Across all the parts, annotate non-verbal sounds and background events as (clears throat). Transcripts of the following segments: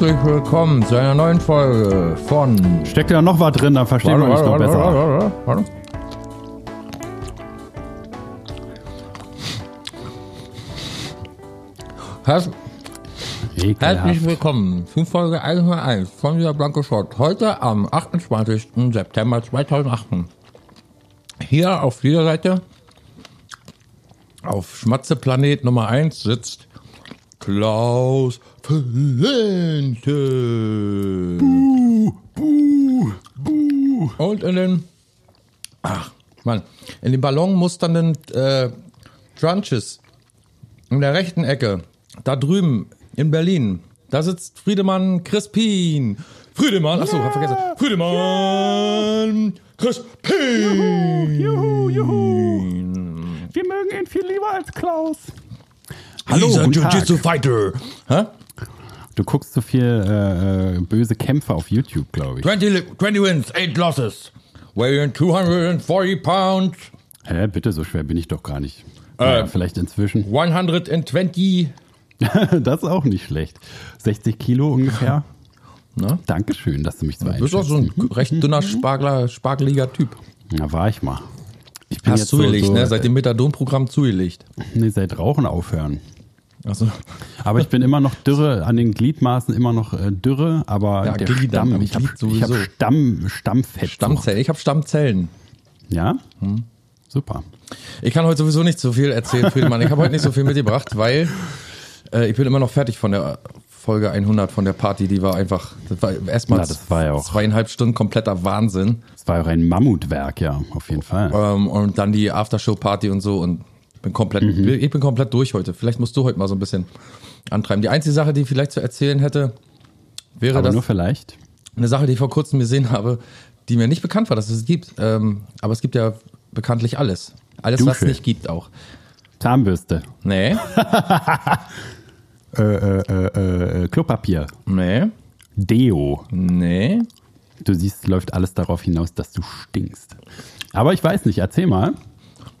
Herzlich willkommen zu einer neuen Folge von. Steckt ja noch was drin, dann verstehen wir uns noch besser. warte, warte. Herz, herzlich Ekelhaft. willkommen zu Folge 101 von dieser Blanco Shot. Heute am 28. September 2018. Hier auf dieser Seite, auf Schmatzeplanet Nummer 1 sitzt Klaus Flinte. Und in den, ach, Mann, in den ballonmusternden äh, Trunches in der rechten Ecke, da drüben in Berlin, da sitzt Friedemann Crispin. Friedemann, achso, hab vergessen. Friedemann Crispin. Juhu, juhu. Wir mögen ihn viel lieber als Klaus. Hallo, He's a. Jiu-Jitsu Fighter. Hä? Du guckst so viel äh, äh, böse Kämpfe auf YouTube, glaube ich. 20, li- 20 wins, 8 losses. Weighing 240 pounds. Hä, bitte, so schwer bin ich doch gar nicht. Äh. ja, vielleicht inzwischen. 120. (laughs) das ist auch nicht schlecht. 60 Kilo ungefähr. (laughs) Na? Dankeschön, dass du mich so Du bist auch so ein recht dünner, Spargler, spargeliger Typ. Na, war ich mal. Ich bin Hast jetzt so, zugelegt, so, ne? Seit dem Methadon-Programm zugelegt. Nee, seit Rauchen aufhören. Achso. Aber ich bin immer noch dürre, an den Gliedmaßen immer noch äh, dürre, aber Ja, der Gliedern, am Stamm, ich habe hab. Stamm, Stammfett. Stammzellen. Ich habe Stammzellen. Ja? Hm. Super. Ich kann heute sowieso nicht so viel erzählen, Friedemann. Ich habe heute nicht so viel mitgebracht, weil äh, ich bin immer noch fertig von der Folge 100 von der Party. Die war einfach, das war erstmal Ja, das zweieinhalb Stunden kompletter Wahnsinn. Es war auch ein Mammutwerk, ja, auf jeden Fall. Ähm, und dann die Aftershow-Party und so und bin komplett, Mhm. ich bin komplett durch heute. Vielleicht musst du heute mal so ein bisschen antreiben. Die einzige Sache, die ich vielleicht zu erzählen hätte, wäre aber das nur vielleicht. eine Sache, die ich vor kurzem gesehen habe, die mir nicht bekannt war, dass es gibt. Ähm, aber es gibt ja bekanntlich alles. Alles, was es Dusche. nicht gibt auch. Zahnbürste, Nee, (laughs) äh, äh, äh, äh, Klopapier, nee, Deo. nee. Du siehst, läuft alles darauf hinaus, dass du stinkst. Aber ich weiß nicht, erzähl mal.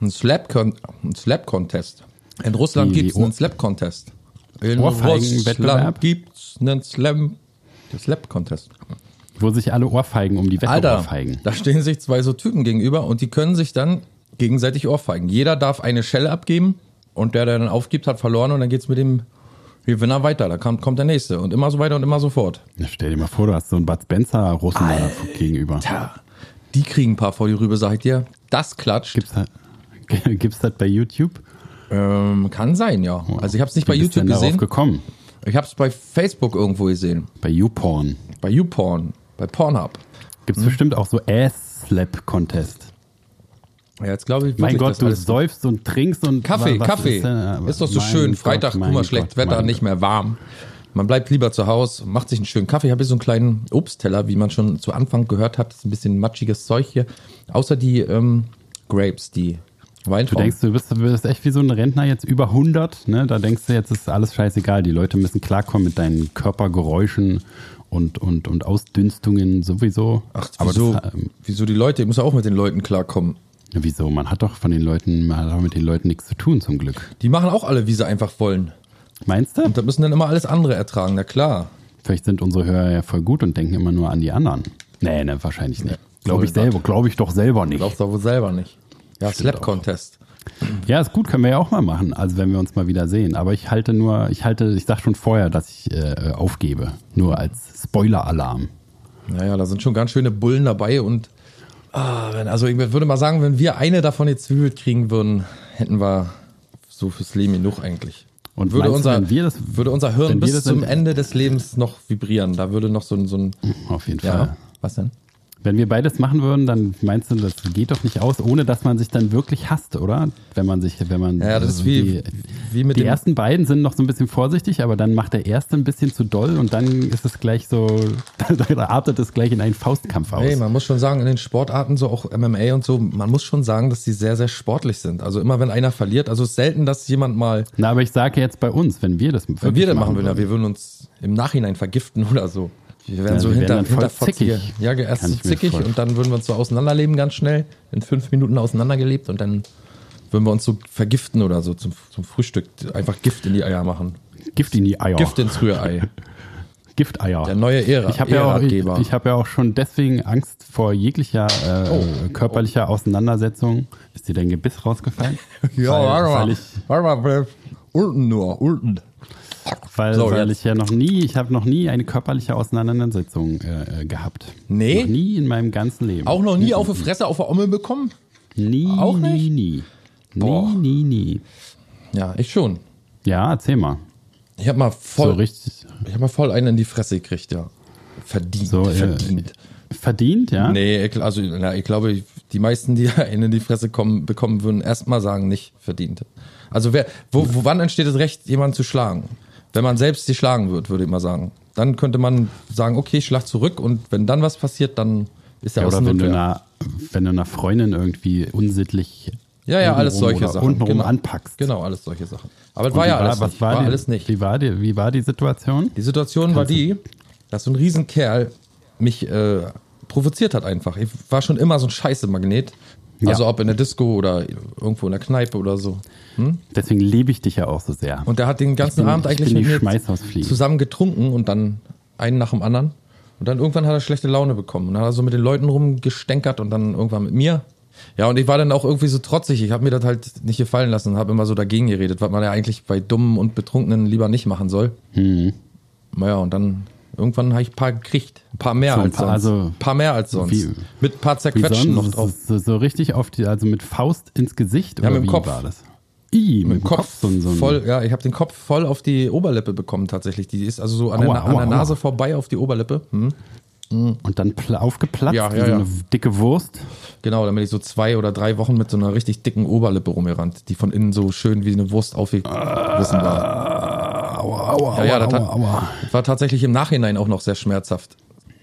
Ein Slap-Con- ein Slap-Contest. In Russland gibt es einen Slap-Contest. In? Russland gibt es einen Slap-Contest. Wo sich alle Ohrfeigen um die Wette Alter, ohrfeigen. da stehen sich zwei so Typen gegenüber und die können sich dann gegenseitig ohrfeigen. Jeder darf eine Schelle abgeben und der, der dann aufgibt, hat verloren und dann geht's mit dem Gewinner weiter. Da kommt, kommt der nächste und immer so weiter und immer so fort. Na, stell dir mal vor, du hast so einen Bud Spencer Russen da gegenüber. Tja, die kriegen ein paar vor die Rübe, sag ich dir. Das klatscht. Gibt's das, (laughs) gibt's das bei YouTube? Ähm, kann sein, ja. Also ich habe es nicht bei Wie bist du YouTube denn darauf gesehen. gekommen? Ich habe es bei Facebook irgendwo gesehen. Bei YouPorn. Bei YouPorn. Bei Pornhub. Gibt's Hm? bestimmt auch so Ass-Slap-Contest. Ja, jetzt glaube ich Mein Gott, du säufst und trinkst und Kaffee, was Kaffee. Ist, denn, Ist, doch so schön. Gott, Freitag, guck mal, schlecht Wetter, nicht mehr warm. Man bleibt lieber zu Hause, macht sich einen schönen Kaffee. Ich habe hier so einen kleinen Obstteller, wie man schon zu Anfang gehört hat. Das ist ein bisschen matschiges Zeug hier. Außer die ähm, Grapes, die Du Weintrauben. denkst, du bist, du bist echt wie so ein Rentner jetzt über 100, ne? Da denkst du, jetzt ist alles scheißegal. Die Leute müssen klarkommen mit deinen Körpergeräuschen und, und, und Ausdünstungen sowieso. Ach, Aber wieso, das, ähm, wieso die Leute? Ich muss ja auch mit den Leuten klarkommen. wieso? Man hat doch von den Leuten, man hat doch mit den Leuten nichts zu tun, zum Glück. Die machen auch alle, wie sie einfach wollen. Meinst du? Und da müssen dann immer alles andere ertragen, na klar. Vielleicht sind unsere Hörer ja voll gut und denken immer nur an die anderen. Nee, ne, wahrscheinlich nicht. Glaube ich selber, glaube ich doch selber nicht. Glaubst du wohl selber nicht. Ja, Slap-Contest. Ja, ist gut, können wir ja auch mal machen, also wenn wir uns mal wieder sehen. Aber ich halte nur, ich halte, ich sag schon vorher, dass ich äh, aufgebe. Nur als Spoiler-Alarm. Naja, da sind schon ganz schöne Bullen dabei und ah, wenn, also ich würde mal sagen, wenn wir eine davon jetzt zwiebelt kriegen würden, hätten wir so fürs Leben genug eigentlich. Und würde meinst du, unser, das- würde unser Hirn bis zum Ende des Lebens noch vibrieren. Da würde noch so ein, so ein Auf jeden ja, Fall. was denn? Wenn wir beides machen würden, dann meinst du, das geht doch nicht aus, ohne dass man sich dann wirklich hasst, oder? Wenn man sich, wenn man. Ja, das ist also wie, Die, wie mit die ersten beiden sind noch so ein bisschen vorsichtig, aber dann macht der erste ein bisschen zu doll und dann ist es gleich so, (laughs) da artet es gleich in einen Faustkampf aus. Hey, man muss schon sagen, in den Sportarten, so auch MMA und so, man muss schon sagen, dass die sehr, sehr sportlich sind. Also immer wenn einer verliert, also es ist selten, dass jemand mal, Na, aber ich sage jetzt bei uns, wenn wir das wenn wir das machen würden, ja, wir würden uns im Nachhinein vergiften oder so. Wir wären Ja, so wir hinter, hinterfotzige. zickig. Ja, erst Kann zickig und dann würden wir uns so auseinanderleben ganz schnell, in fünf Minuten auseinandergelebt und dann würden wir uns so vergiften oder so zum, zum Frühstück. Einfach Gift in die Eier machen. Gift in die Eier. Gift ins Rührei. (laughs) Gifteier. Der neue Ära, Ich habe ja, auch- ich, Ehratgeber. ich hab ja auch schon deswegen Angst vor jeglicher äh, Oh. körperlicher Auseinandersetzung. Ist dir dein Gebiss rausgefallen? (laughs) ja, weil, warte weil mal. ich, Warte mal, unten nur, unten. Weil, So, weil ich ja noch nie, ich habe noch nie eine körperliche Auseinandersetzung äh, äh, gehabt. Nee? Noch nie in meinem ganzen Leben. Auch noch nie auf die Fresse auf der Ommel bekommen? nie, auch nie, nicht? nie. Boah. Nie, nie, nie. Ja, ich schon. Ja, erzähl mal. Ich habe mal So voll, richtig. ich habe mal voll einen in die Fresse gekriegt, ja. Verdient, So, äh, verdient. Verdient, ja? Nee, also na, ich glaube, die meisten, die (laughs) einen in die Fresse kommen, bekommen, würden erstmal sagen, nicht verdient. Also wer, wo, wo, wann entsteht das Recht, jemanden zu schlagen? Wenn man selbst sie schlagen wird, würde ich mal sagen. Dann könnte man sagen, okay, ich schlag zurück und wenn dann was passiert, dann ist er Ja, oder wenn du, einer, wenn du einer Freundin irgendwie unsittlich Ja, ja, alles solche Sachen. untenrum Genau. anpackst. Genau, alles solche Sachen. Aber es war ja alles was nicht. war, War die, alles nicht. Wie war, die, wie war die Situation? Die Situation war die, dass so ein Riesenkerl mich äh, provoziert hat einfach. Ich war schon immer so ein Scheiße-Magnet. Ja. Also ob in der Disco oder irgendwo in der Kneipe oder so. Deswegen liebe ich dich ja auch so sehr. Und der hat den ganzen bin- Abend ich eigentlich mit mir zusammen getrunken und dann einen nach dem anderen. Und dann irgendwann hat er schlechte Laune bekommen. Und dann hat er so mit den Leuten rumgestänkert und dann irgendwann mit mir. Ja, und ich war dann auch irgendwie so trotzig. Ich habe mir das halt nicht gefallen lassen und habe immer so dagegen geredet, was man ja eigentlich bei Dummen und Betrunkenen lieber nicht machen soll. Hm. Naja, und dann irgendwann habe ich ein paar gekriegt. Ein paar mehr So, als paar- sonst. also- ein paar mehr als sonst. Wie- mit ein paar Wie zerquetschen noch drauf. So, so richtig auf die, also mit Faust ins Gesicht Ja, oder mit dem wie Kopf. war das? I, mit, dem Kopf, so, ein- so voll, ja, ich habe den Kopf voll auf die Oberlippe bekommen tatsächlich. Die ist also so an, Aua, der, an aua, der Nase aua. vorbei auf die Oberlippe. Hm. und dann pla- aufgeplatzt Ja, wie ja, so ja. eine dicke Wurst. Genau, dann bin ich so zwei oder drei Wochen mit so einer richtig dicken Oberlippe rumgerannt, die von innen so schön wie eine Wurst aufgerissen war. Aua, aua, Ja, ja, das aua, aua. war tatsächlich im Nachhinein auch noch sehr schmerzhaft.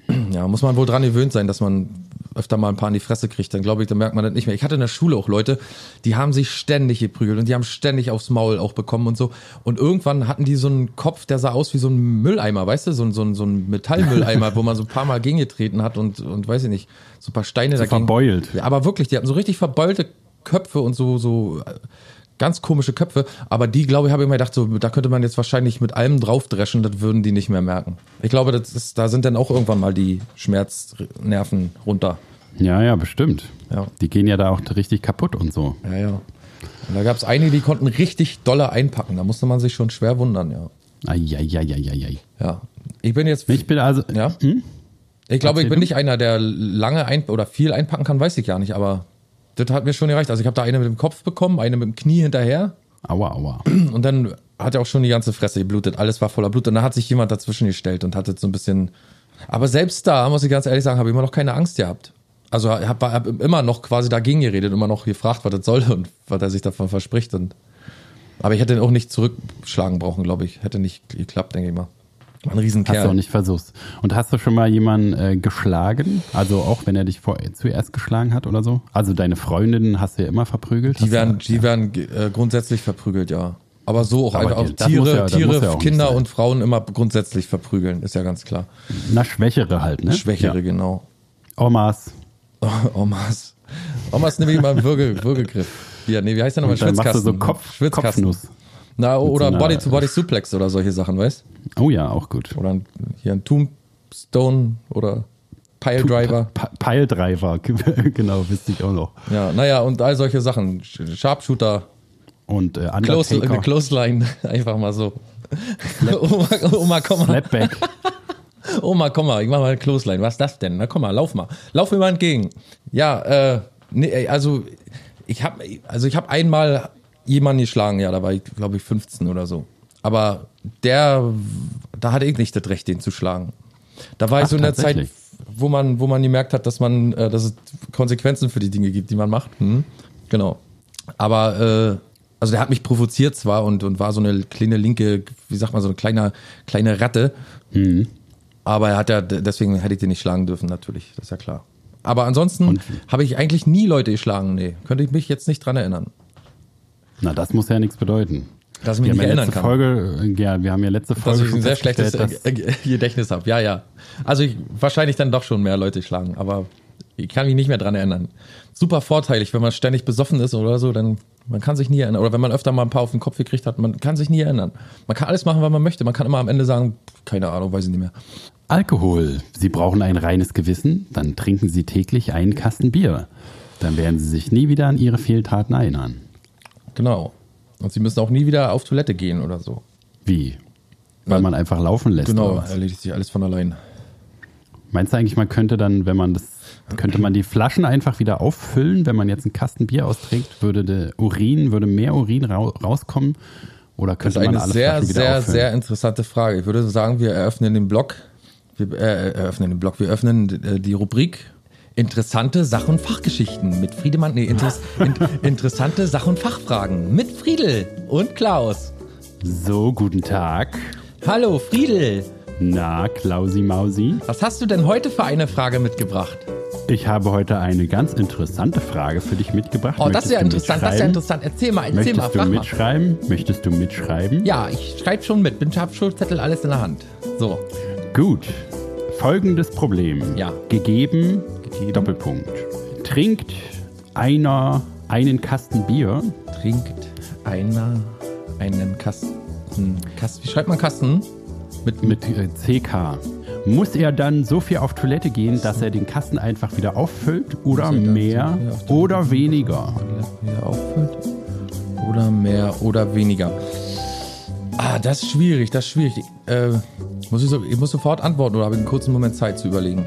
(clears throat) Ja, muss man wohl dran gewöhnt sein, dass man öfter mal ein paar in die Fresse kriegt, dann glaube ich, dann merkt man das nicht mehr. Ich hatte in der Schule auch Leute, die haben sich ständig geprügelt und die haben ständig aufs Maul auch bekommen und so. Und irgendwann hatten die so einen Kopf, der sah aus wie so ein Mülleimer, weißt du, so ein, so ein, so ein Metallmülleimer, wo man so ein paar Mal gegengetreten hat und, und weiß ich nicht, so ein paar Steine dagegen. verbeult. Ja, aber wirklich, die hatten so richtig verbeulte Köpfe und so, so ganz komische Köpfe. Aber die, glaube ich, habe ich mir gedacht, so, da könnte man jetzt wahrscheinlich mit allem draufdreschen, das würden die nicht mehr merken. Ich glaube, das ist, da sind dann auch irgendwann mal die Schmerznerven runter. Ja, ja, bestimmt. Ja. Die gehen ja da auch richtig kaputt und so. Ja, ja. Und da gab es einige, die konnten richtig dolle einpacken. Da musste man sich schon schwer wundern, ja. Eieieiei. Ja. Ich bin jetzt. Ich bin also, ja. Ich glaube, ich bin nicht einer, der lange ein oder viel einpacken kann, weiß ich gar nicht, aber das hat mir schon gereicht. Also ich habe da eine mit dem Kopf bekommen, eine mit dem Knie hinterher. aua, aua. Und dann hat er auch schon die ganze Fresse geblutet. Alles war voller Blut. Und dann hat sich jemand dazwischen gestellt und hatte so ein bisschen. Aber selbst da, muss ich ganz ehrlich sagen, habe ich immer noch keine Angst gehabt. Also habe hab immer noch quasi dagegen geredet, immer noch gefragt, was das soll und was er sich davon verspricht. Und, aber ich hätte ihn auch nicht zurückschlagen brauchen, glaube ich. Hätte nicht geklappt, denke ich mal. War ein Hast du auch Riesenkerl. nicht versucht. Und hast du schon mal jemanden äh, geschlagen? Also auch wenn er dich vor, zuerst geschlagen hat oder so? Also deine Freundinnen hast du ja immer verprügelt? Die werden, die werden äh, grundsätzlich verprügelt, ja. Aber so auch Aber einfach auch Tiere, ja- Tiere ja auch Kinder und Frauen immer grundsätzlich verprügeln, ist ja ganz klar. Na, Schwächere halt, ne? Schwächere, Ja. genau. Omas. (laughs) Omas. Omas nehme ich mal einen Würge, Würgegriff. Ja, nee, wie heißt der nochmal? Dann machst du so Schwitzkasten. Kopf, Schwitzkasten. Kopfnuss. Na, oder so Body-to-Body-Suplex oder solche Sachen, weißt Oh ja, auch gut. Oder ein, hier ein Tombstone oder Piledriver. Piledriver, (laughs) genau, wüsste ich auch noch. Ja, naja, und all solche Sachen. Sharpshooter, Und äh, Close, Undertaker, Clothesline, (laughs) einfach mal so. (laughs) Oma, Oma, komm mal. Slapback. Oma, komm mal, ich mach mal eine Clothesline. Was ist das denn? Na komm mal, lauf mal. Lauf mir mal entgegen. Ja, äh, nee, also ich habe also ich habe einmal jemanden geschlagen, ja, da war ich glaube ich 15 oder so. Aber der da hatte ich nicht das Recht den zu schlagen. Da war ich Ach, so in der Zeit, wo man wo man gemerkt hat, dass man äh, dass es Konsequenzen für die Dinge gibt, die man macht. Hm? Genau. Aber äh, also der hat mich provoziert zwar und und war so eine kleine linke, wie sagt man so eine kleine kleine Ratte. Aber er hat ja, deswegen hätte ich den nicht schlagen dürfen, natürlich, das ist ja klar. Aber ansonsten habe ich eigentlich nie Leute geschlagen, nee. Könnte ich mich jetzt nicht dran erinnern. Na, das muss ja nichts bedeuten. Dass ich mich Wir nicht erinnern letzte kann. Folge, äh, ja, wir haben ja letzte Dass Folge ich schon ein sehr schlechtes dass- Gedächtnis habe. Ja, ja. Also ich, wahrscheinlich dann doch schon mehr Leute schlagen, aber ich kann mich nicht mehr dran erinnern. Super vorteilig, wenn man ständig besoffen ist oder so, dann Man kann sich nie erinnern. Oder wenn man öfter mal ein paar auf den Kopf gekriegt hat, man kann sich nie erinnern. Man kann alles machen, was man möchte. Man kann immer am Ende sagen, keine Ahnung, weiß ich nicht mehr. Alkohol. Sie brauchen ein reines Gewissen, dann trinken Sie täglich einen Kasten Bier. Dann werden Sie sich nie wieder an Ihre Fehltaten erinnern. Genau. Und sie müssen auch nie wieder auf Toilette gehen oder so. Wie? Weil man einfach laufen lässt. Genau, erledigt sich alles von allein. Meinst du eigentlich, man könnte dann, wenn man das, könnte man die Flaschen einfach wieder auffüllen, wenn man jetzt einen Kasten Bier austrinkt, würde Urin, würde mehr Urin rau rauskommen? Oder Das könnte ist man eine alle sehr, Flaschen wieder sehr, auffüllen? sehr interessante Frage. Ich würde sagen, wir eröffnen den Blog. Wir äh, eröffnen den Blog. Wir öffnen äh, die Rubrik Interessante Sach- und Fachgeschichten mit Friedemann. Nee, interess in, interessante Sach- und Fachfragen mit Friedel und Klaus. So, guten Tag. Hallo, Friedel. Na, Klausi Mausi. Was hast du denn heute für eine Frage mitgebracht? Ich habe heute eine ganz interessante Frage für dich mitgebracht. Oh, das ist ja Möchtest interessant. Das ist ja mitschreiben? interessant. Erzähl mal, erzähl Möchtest mal, du frag mal. mitschreiben? Möchtest du mitschreiben? Ja, ich schreibe schon mit. Bin hab schon Zettel alles in der Hand. So. Gut. Folgendes Problem. Ja. Gegeben, Doppelpunkt. Trinkt einer einen Kasten Bier, Trinkt einer einen Kasten. Kasten wie schreibt man Kasten? Mit, mit äh, CK. Muss er dann so viel auf Toilette gehen, dass er den Kasten einfach wieder auffüllt oder er mehr oder weniger? wieder auffüllt. Oder mehr oder weniger. Ah, das ist schwierig, das ist schwierig. Äh, muss ich, so, ich muss sofort antworten oder habe ich einen kurzen Moment Zeit zu überlegen?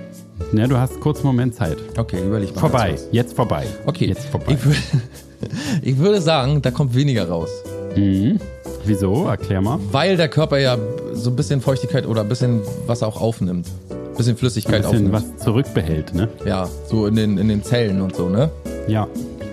Ja, du hast kurz einen Moment Zeit. Okay, überleg mal. Vorbei, jetzt vorbei. Okay, jetzt vorbei. Ich, würde, (laughs) ich würde sagen, da kommt weniger raus. Mhm. Wieso? Erklär mal. Weil der Körper ja so ein bisschen Feuchtigkeit oder ein bisschen Wasser auch aufnimmt. Ein bisschen Flüssigkeit Ein bisschen aufnimmt. was zurückbehält, ne? Ja, so in den, in den Zellen und so, ne? Ja.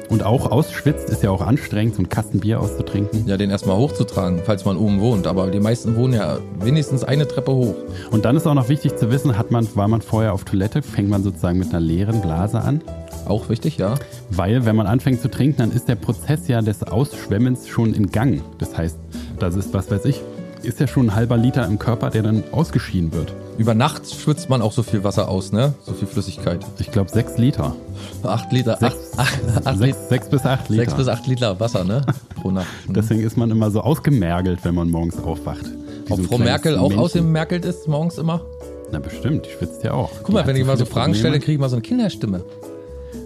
Und auch ausschwitzt ist ja auch anstrengend, so einen Kasten Bier auszutrinken. Ja, den erstmal hochzutragen, falls man oben wohnt. Aber die meisten wohnen ja wenigstens eine Treppe hoch. Und dann ist auch noch wichtig zu wissen, hat man, war man vorher auf Toilette, fängt man sozusagen mit einer leeren Blase an. Auch wichtig, ja. Weil, wenn man anfängt zu trinken, dann ist der Prozess ja des Ausschwemmens schon in Gang. Das heißt, das ist, was weiß ich, ist ja schon ein halber Liter im Körper, der dann ausgeschieden wird. Über Nacht schwitzt man auch so viel Wasser aus, ne? So viel Flüssigkeit. Ich glaube, sechs Liter. Acht Liter. Sechs, acht, acht, acht, sechs, sechs bis acht Liter. sechs bis acht Liter Wasser, ne? Pro Nacht. (laughs) Deswegen ist man immer so ausgemergelt, wenn man morgens aufwacht. Ob Frau Merkel auch Männchen. ausgemerkelt ist morgens immer? Na bestimmt, die schwitzt ja auch. Guck mal, wenn ich mal so Fragen stelle, kriege ich mal so eine Kinderstimme.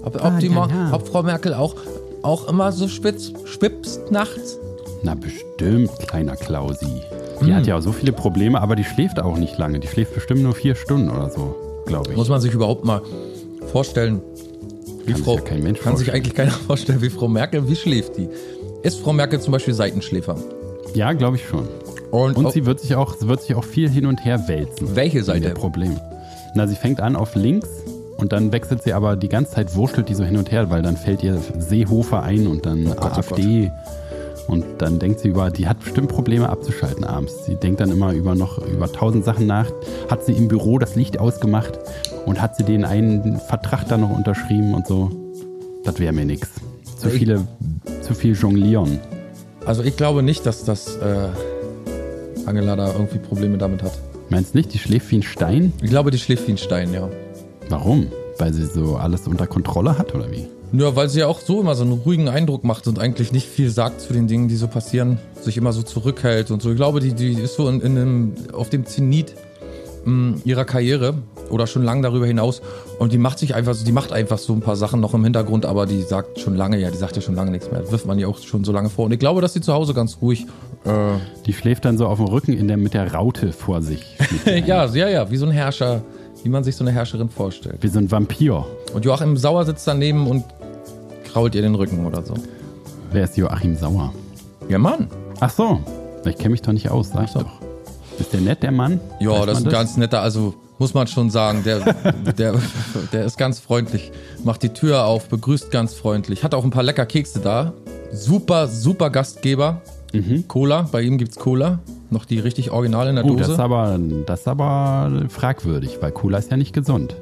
Ob, ob, Ah, ja, ja. ob Frau Merkel auch, auch immer so spitz, schwipst nachts? Na bestimmt, kleiner Klausi. Hm. Die hat ja auch so viele Probleme, aber die schläft auch nicht lange. Die schläft bestimmt nur vier Stunden oder so, glaube ich. Muss man sich überhaupt mal vorstellen, wie Kann sich Frau. ja kein Mensch kann sich eigentlich keiner (laughs) vorstellen, wie Frau Merkel, wie schläft die? Ist Frau Merkel zum Beispiel Seitenschläfer? Ja, glaube ich schon. Und, Und oh, sie wird sich auch, wird sich auch viel hin und her wälzen. welche Seite? Problem. Na, sie fängt an auf links und dann wechselt sie aber die ganze Zeit, wurschtelt die so hin und her, weil dann fällt ihr Seehofer ein und dann Gott, oh AfD. Und dann denkt sie über, die hat bestimmt Probleme abzuschalten abends. Sie denkt dann immer über noch über tausend Sachen nach. Hat sie im Büro das Licht ausgemacht und hat sie den einen Vertrag dann noch unterschrieben und so. Das wäre mir nix. Zu Ich- viele, zu viel jonglieren. Also ich glaube nicht, dass das äh, Angela da irgendwie Probleme damit hat. Meinst nicht, die schläft wie ein Stein? Ich glaube, die schläft wie ein Stein, ja. Warum? Weil sie so alles unter Kontrolle hat oder wie? Ja, weil sie ja auch so immer so einen ruhigen Eindruck macht und eigentlich nicht viel sagt zu den Dingen, die so passieren, sich immer so zurückhält und so. Ich glaube, die, die ist so in, in einem, auf dem Zenit mh, ihrer Karriere oder schon lange darüber hinaus und die macht sich einfach so, die macht einfach so ein paar Sachen noch im Hintergrund, aber die sagt schon lange, ja, die sagt ja schon lange nichts mehr. Das wirft man ja auch schon so lange vor. Und ich glaube, dass sie zu Hause ganz ruhig, äh, Die schläft dann so auf dem Rücken in der, mit der Raute vor sich. (laughs) ja, ja, ja, wie so ein Herrscher, wie man sich so eine Herrscherin vorstellt. Wie so ein Vampir. Und Joachim Sauer sitzt daneben und krault ihr den Rücken oder so. Wer ist Joachim Sauer? Ja, Mann. Ach so, ich kenne mich doch nicht aus, sag ich so. doch. Ist der nett, der Mann? Ja, Weiß das ist ein ganz netter, also muss man schon sagen, der, (laughs) der, der ist ganz freundlich. Macht die Tür auf, begrüßt ganz freundlich. Hat auch ein paar lecker Kekse da. Super, super Gastgeber. Cola, bei ihm gibt's Cola. Noch die richtig original in der Oh, das ist, Dose. aber, das ist aber fragwürdig, weil Cola ist ja nicht gesund.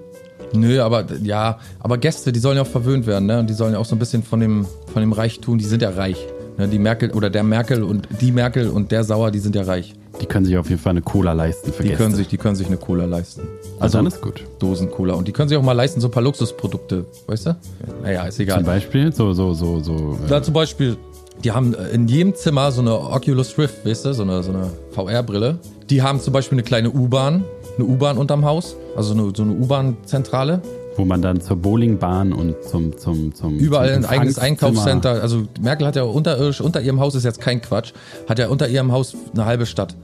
Nö, aber ja, aber Gäste, die sollen ja auch verwöhnt werden, ne? Und die sollen ja auch so ein bisschen von dem, von dem Reichtum, die sind ja reich. Ne? Die Merkel oder der Merkel und die Merkel und der Sauer, die sind ja reich. Die können sich auf jeden Fall eine Cola leisten für Die Gäste. können sich, die können sich eine Cola leisten. also dann ist gut. Dosen-Cola. Und die können sich auch mal leisten, so ein paar Luxusprodukte, weißt du? Naja, ist egal. Zum Beispiel so, so, so, so. Äh, Da zum Beispiel die haben in jedem Zimmer so eine Oculus Rift, weißt du, so eine, so eine VR-Brille. Die haben zum Beispiel eine kleine U-Bahn, eine U-Bahn unterm Haus, also eine, so eine U-Bahn-Zentrale. Wo man dann zur Bowlingbahn und zum, zum, zum Überall zum ein eigenes Einkaufscenter. Also Merkel hat ja unterirdisch, unter ihrem Haus ist jetzt kein Quatsch, hat ja unter ihrem Haus eine halbe Stadt.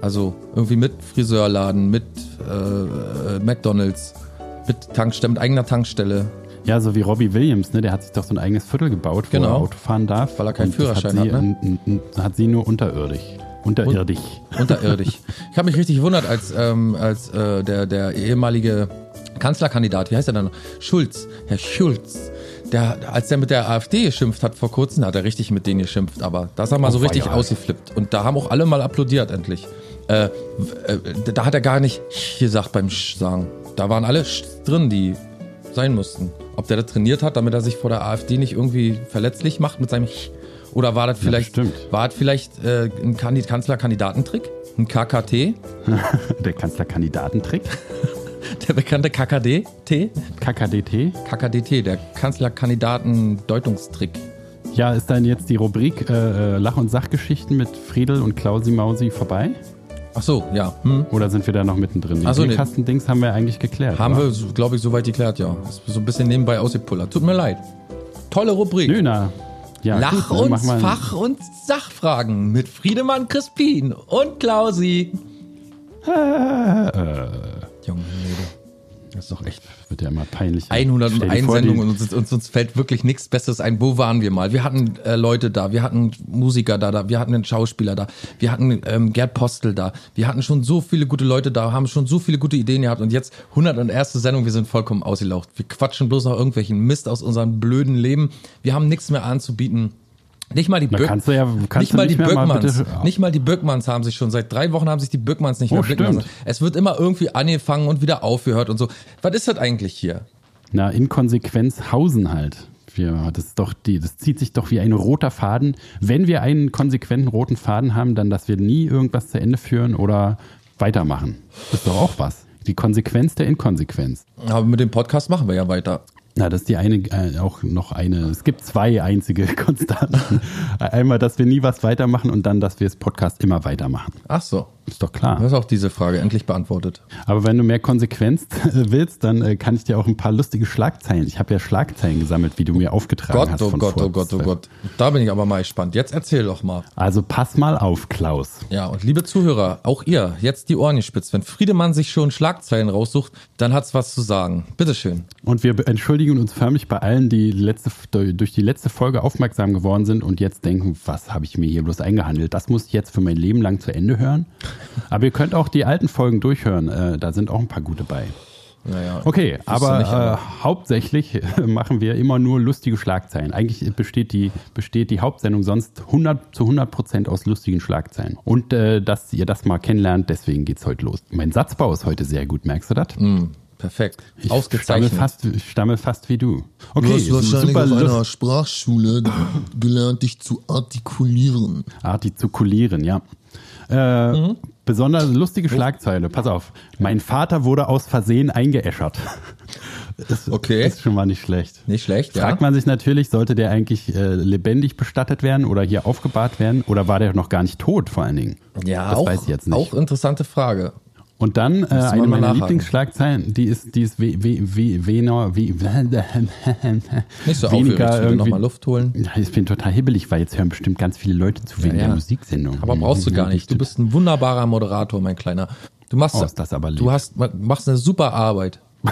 Also irgendwie mit Friseurladen, mit äh, äh, McDonalds, mit Tankstelle, mit eigener Tankstelle. Ja, so wie Robbie Williams, ne? Der hat sich doch so ein eigenes Viertel gebaut, wo Genau. er Auto fahren darf. Weil er keinen Führerschein hat. Sie, hat, ne? hat sie nur unterirdisch. Unterirdisch. Unterirdisch. ich habe mich richtig gewundert, als, ähm, als äh, der, der ehemalige Kanzlerkandidat, wie heißt er dann? Schulz, Herr Schulz. Der, als der mit der AfD geschimpft hat vor kurzem, hat er richtig mit denen geschimpft, aber da ist er mal so Oh, richtig weia. ausgeflippt. Und da haben auch alle mal applaudiert, endlich. Äh, äh, da hat er gar nicht gesagt beim Sch sagen. Da waren alle Sch drin, die sein mussten. Ob der das trainiert hat, damit er sich vor der AfD nicht irgendwie verletzlich macht mit seinem Ch oder war das vielleicht, bestimmt. war das vielleicht äh, ein Kandi- Kanzlerkandidatentrick? Ein KKT? (laughs) Der Kanzlerkandidatentrick. (laughs) Der bekannte KKD? T? KKDT. KKDT, der Kanzlerkandidaten-Deutungstrick. Ja, ist dann jetzt die Rubrik äh, äh, Lach- und Sachgeschichten mit Friedel und Klausi Mausi vorbei? Ach so, ja. Hm. Oder sind wir da noch mittendrin? Die Ach so, nee. Bierkasten-Dings haben wir eigentlich geklärt. Haben oder? wir, glaube ich, soweit geklärt, ja. Ist so ein bisschen nebenbei ausgepullert. Tut mir leid. Tolle Rubrik. Nö, na. Ja, Lach- gut, und Fach- und Sachfragen mit Friedemann Crispin und Klausi. Junge, Mädel. Das ist doch echt Wird ja immer peinlich. 101 Stell dir vor, Sendungen und uns, uns, uns fällt wirklich nichts Besseres ein. Wo waren wir mal? Wir hatten äh, Leute da, wir hatten Musiker da, da, wir hatten einen Schauspieler da, wir hatten ähm, Gerd Postel da, wir hatten schon so viele gute Leute da, haben schon so viele gute Ideen gehabt und jetzt 101. Sendung, wir sind vollkommen ausgelaucht. Wir quatschen bloß noch irgendwelchen Mist aus unserem blöden Leben. Wir haben nichts mehr anzubieten. Nicht mal die Böck, ja- nicht mal nicht die mal Böckmanns, bitte- nicht mal die Böckmanns haben sich schon seit drei Wochen haben sich die Böckmanns nicht Oh, mehr blicken stimmt. lassen. Es wird immer irgendwie angefangen und wieder aufgehört und so. Was ist das eigentlich hier? Na, Inkonsequenz Hausen halt. Wir, das ist doch die, das zieht sich doch wie ein roter Faden. Wenn wir einen konsequenten roten Faden haben, dann, dass wir nie irgendwas zu Ende führen oder weitermachen. Das ist doch auch was. Die Konsequenz der Inkonsequenz. Aber mit dem Podcast machen wir ja weiter. Na, das ist die eine, äh, auch noch eine. Es gibt zwei einzige (laughs) Konstanten. Einmal, dass wir nie was weitermachen und dann, dass wir das Podcast immer weitermachen. Ach so. Ist doch klar. Das ist auch diese Frage endlich beantwortet. Aber wenn du mehr Konsequenz (laughs) willst, dann äh, kann ich dir auch ein paar lustige Schlagzeilen. Ich habe ja Schlagzeilen gesammelt, wie du mir aufgetragen Gott, hast. oh Gott, oh Gott, oh zwei- Gott. Da bin ich aber mal gespannt. Jetzt erzähl doch mal. Also pass mal auf, Klaus. Ja, und liebe Zuhörer, auch ihr, jetzt die Ohren gespitzt. Wenn Friedemann sich schon Schlagzeilen raussucht, dann hat's was zu sagen. Bitteschön. Und wir entschuldigen uns förmlich bei allen, die letzte, durch die letzte Folge aufmerksam geworden sind und jetzt denken, was habe ich mir hier bloß eingehandelt? Das muss ich jetzt für mein Leben lang zu Ende hören. Aber ihr könnt auch die alten Folgen durchhören. Äh, da sind auch ein paar gute bei. Naja. Okay, aber, nicht, aber- äh, hauptsächlich (laughs) machen wir immer nur lustige Schlagzeilen. Eigentlich besteht die, besteht die Hauptsendung sonst 100 zu 100 Prozent aus lustigen Schlagzeilen. Und äh, dass ihr das mal kennenlernt, deswegen geht's heute los. Mein Satzbau ist heute sehr gut, merkst du das? Hm, perfekt. Ich stamme Ausgezeichnet. fast, ich stamme fast wie du. Okay, Du hast wahrscheinlich super auf einer Lust, Sprachschule gelernt, dich zu artikulieren. artikulieren, ja. Äh, Mhm. Besonders lustige Schlagzeile. Pass auf. Mein Vater wurde aus Versehen eingeäschert. (laughs) Das Okay. ist schon mal nicht schlecht. Nicht schlecht, ja. Fragt man sich natürlich, sollte der eigentlich äh, lebendig bestattet werden oder hier aufgebahrt werden oder war der noch gar nicht tot vor allen Dingen? ja, das auch, weiß ich jetzt nicht. auch interessante Frage. Und dann äh, eine mal meiner. Lieblingsschlagzeilen, die ist, die ist we, we, we, wener, wie, (laughs) Nicht so weniger irgendwie. nochmal Luft holen. Ja, ich bin total hibbelig, weil jetzt hören bestimmt ganz viele Leute zu wegen Ja, ja. der Musiksendung. Aber brauchst du gar nicht. Du bist ein wunderbarer Moderator, mein Kleiner. Du machst, Oh, das aber lieb. du hast, machst eine super Arbeit. (laughs)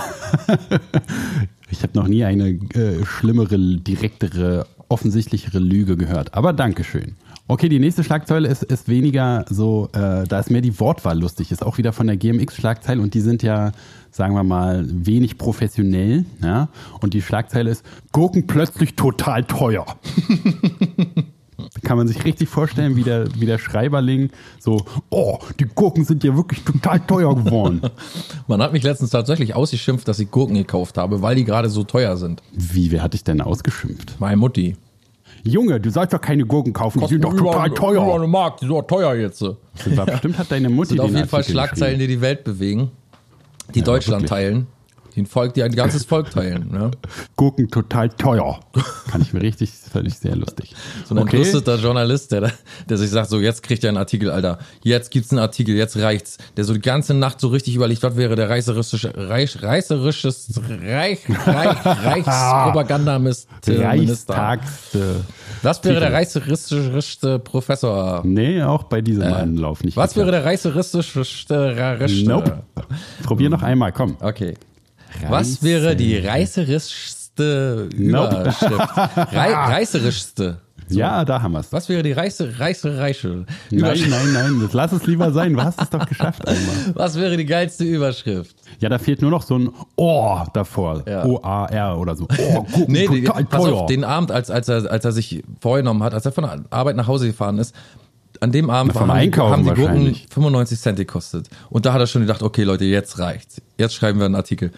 Ich habe noch nie eine äh, schlimmere, direktere, offensichtlichere Lüge gehört. Aber Dankeschön. Okay, die nächste Schlagzeile ist, ist weniger so, äh, da ist mehr die Wortwahl lustig, ist auch wieder von der GMX-Schlagzeile und die sind ja, sagen wir mal, wenig professionell. Ja? Und die Schlagzeile ist, Gurken plötzlich total teuer. (laughs) Kann man sich richtig vorstellen, wie der, wie der Schreiberling so, oh, die Gurken sind ja wirklich total teuer geworden. (laughs) Man hat mich letztens tatsächlich ausgeschimpft, dass ich Gurken gekauft habe, weil die gerade so teuer sind. Wie, wer hat dich denn ausgeschimpft? Meine Mutti. Junge, du sollst doch keine Gurken kaufen, die sind doch total teuer. eine Mark, die sind doch teuer jetzt. Das Das war bestimmt hat deine Mutti sind auf den jeden Fall Schlagzeilen, die die Welt bewegen, die Ja, Deutschland teilen, Die ein Volk, die ein ganzes Volk teilen. Ne? (laughs) Gurken total teuer. Kann ich mir richtig, völlig sehr lustig. So ein entlusteter Journalist, der, der sich sagt, so jetzt kriegt er einen Artikel, Alter. Jetzt gibt's einen Artikel, jetzt reicht's. Der so die ganze Nacht so richtig überlegt, was wäre der reißerische, reich, reißerisches, reich, reich, (laughs) Reichspropagandamist-Minister. Reichstagste. Was wäre der Titel. reißerischste Professor? Nee, auch bei diesem Anlauf nicht. Äh, Was wäre der reißerischste, rarischste? Nope. Probier noch einmal, komm. Okay. Was wäre die reißerischste Überschrift? (laughs) Rei reißerischste. Ja, da haben wir's. Was wäre die reiße, reiße, reiche Nein, Überschrift? nein, nein, das lass es lieber sein. Du hast es doch geschafft (laughs) einmal. Was wäre die geilste Überschrift? Ja, da fehlt nur noch so ein Ohr davor. Ja. O-A-R oder so. Oh, (laughs) Nee, die, pass auf, den Abend, als, als, er, als er sich vorgenommen hat, als er von der Arbeit nach Hause gefahren ist, an dem Abend Na, haben, die, haben die Gurken wahrscheinlich. 95 Cent gekostet. Und da hat er schon gedacht, okay Leute, jetzt reicht's. Jetzt schreiben wir einen Artikel.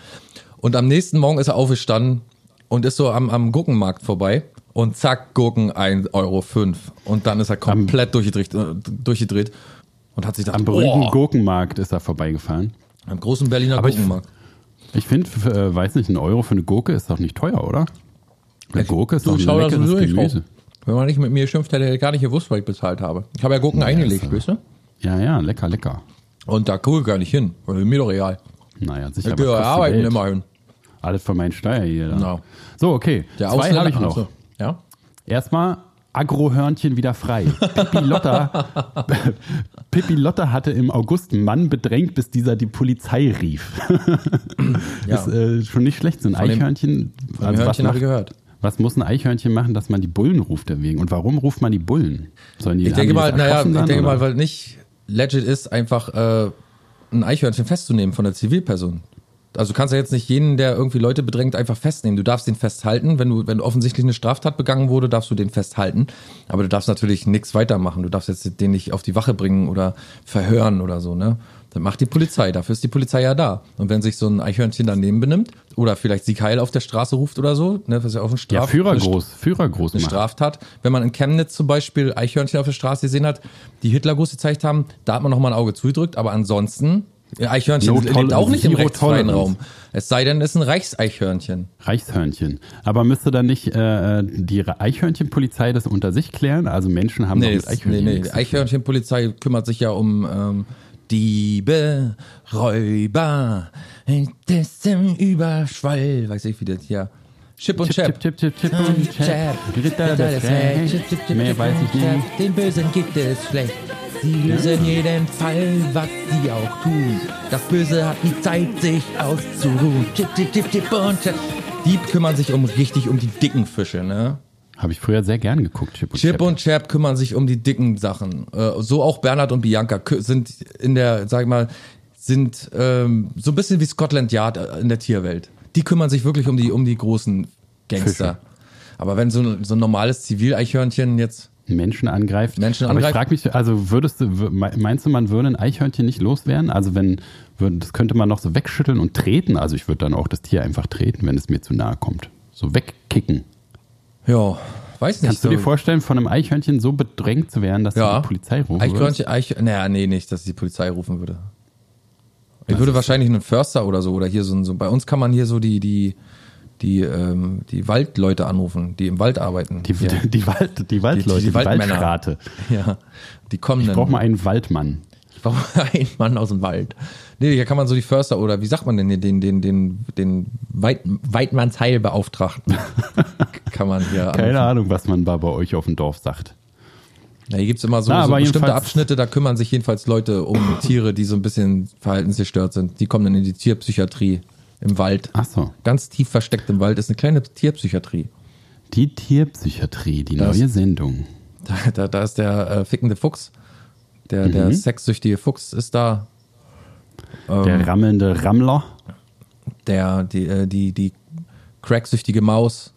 Und am nächsten Morgen ist er aufgestanden und ist so am, am Gurkenmarkt vorbei. Und zack, Gurken 1,05 Euro. Und dann ist er komplett durchgedreht, äh, durchgedreht und hat sich gedacht, Am berühmten oh, Gurkenmarkt ist er vorbeigefahren. am großen Berliner Aber ich- Gurkenmarkt. Ich finde, äh, weiß nicht, ein Euro für eine Gurke ist doch nicht teuer, oder? Eine Gurke ist doch ein leckeres. Gemüse. Wenn man nicht mit mir geschimpft hätte, ich gar nicht gewusst, was ich bezahlt habe. Ich habe ja Gurken eingelegt, ist, weißt du? Ja, ja, lecker, lecker. Und da gucke ich gar nicht hin. Weil mir doch real. Naja, sicher. Ich gehe ja arbeiten immerhin. Alles für meinen Steuer hier. Genau. So, okay. Der Zwei habe ich noch. Achso. Ja? Erstmal Agrohörnchen wieder frei. Pippi Lotta, (laughs) Pippi Lotta hatte im August einen Mann bedrängt, bis dieser die Polizei rief. (laughs) Ja. Ist äh, schon nicht schlecht. So ein Eichhörnchen. Von also dem was, Hörnchen habe ich gehört. was muss ein Eichhörnchen machen, dass man die Bullen ruft deswegen? Und warum ruft man die Bullen? Sollen die, Ich denke die mal, naja, ich denke mal, weil nicht legit ist, einfach äh, ein Eichhörnchen festzunehmen von der Zivilperson. Also du kannst ja jetzt nicht jeden, der irgendwie Leute bedrängt, einfach festnehmen. Du darfst den festhalten. Wenn du, wenn offensichtlich eine Straftat begangen wurde, darfst du den festhalten. Aber du darfst natürlich nichts weitermachen. Du darfst jetzt den nicht auf die Wache bringen oder verhören oder so, ne? Das macht die Polizei. Dafür ist die Polizei ja da. Und wenn sich so ein Eichhörnchen daneben benimmt oder vielleicht Sieg Heil auf der Straße ruft oder so, ne, das ist ja auch ein ja, Straf Führer groß, Führer groß eine. Straftat. Wenn man in Chemnitz zum Beispiel Eichhörnchen auf der Straße gesehen hat, die Hitlergruß gezeigt haben, da hat man noch mal ein Auge zugedrückt, aber ansonsten, ja, Eichhörnchen No lebt auch nicht im rechtsfreien. Raum. Es sei denn, es ist ein Reichseichhörnchen. Reichshörnchen. Aber müsste dann nicht äh, die Eichhörnchenpolizei das unter sich klären? Also Menschen haben Nee, mit nee, Eichhörnchen nee. tun. Eichhörnchenpolizei kümmert sich ja um ähm, Diebe, Räuber, dessen Überschwall, weiß ich wie das hier. Chip und Chap. Chip, Chip, Chip, Chip und Chap. Ritter des Rechts. Mehr weiß ich nicht. Den Bösen geht es schlecht. Sie lösen jeden Fall, was sie auch tun. Das Böse hat die Zeit, sich auszuruhen. Chip, chip, chip, chip und Chap. Die kümmern sich um richtig um die dicken Fische, ne? Habe ich früher sehr gern geguckt, Chip und Chip Chap. und Chap kümmern sich um die dicken Sachen. Äh, so auch Bernhard und Bianca sind in der, sag ich mal, sind ähm, so ein bisschen wie Scotland Yard äh, in der Tierwelt. Die kümmern sich wirklich um die, um die großen Gangster. Fische. Aber wenn so, ein- so ein normales Zivileichhörnchen jetzt, Menschen angreift. Menschen Aber ich angreift. frage mich, also würdest du, meinst du, man würde ein Eichhörnchen nicht loswerden? Also wenn, das könnte man noch so wegschütteln und treten. Also ich würde dann auch das Tier einfach treten, wenn es mir zu nahe kommt. So wegkicken. ja, weiß nicht. Kannst du dir vorstellen, von einem Eichhörnchen so bedrängt zu werden, dass du ja, die Polizei rufen würdest? Eichhörnchen, Eich, naja, nee, nicht, dass ich die Polizei rufen würde. Ich würde wahrscheinlich einen Förster oder so, oder hier so, ein- so, bei uns kann man hier so die, die, die, ähm, die Waldleute anrufen, die im Wald arbeiten. Die, ja. die, Wald, die Waldleute, die, die Waldmänner. Waldschrate. (laughs) ja, die kommen Ich brauche mal einen Waldmann. Ich brauche (laughs) einen Mann aus dem Wald. Nee, hier kann man so die Förster oder wie sagt man denn hier, den, den, den, den Weit, Weidmannsheilbeauftragten. (laughs) kann man hier Keine Ahnung, was man da bei euch auf dem Dorf sagt. Ja, hier gibt's immer so, Na, so bestimmte Abschnitte, da kümmern sich jedenfalls Leute um (coughs) Tiere, die so ein bisschen verhaltensgestört sind. Die kommen dann in die Tierpsychiatrie im Wald. Ach so. Ganz tief versteckt im Wald ist eine kleine Tierpsychiatrie. Die Tierpsychiatrie, die Das- neue Sendung. Da, da, da ist der äh, fickende Fuchs. Der, der sexsüchtige Fuchs ist da. Ähm. Der rammelnde Rammler. Der, die, äh, die, die cracksüchtige Maus.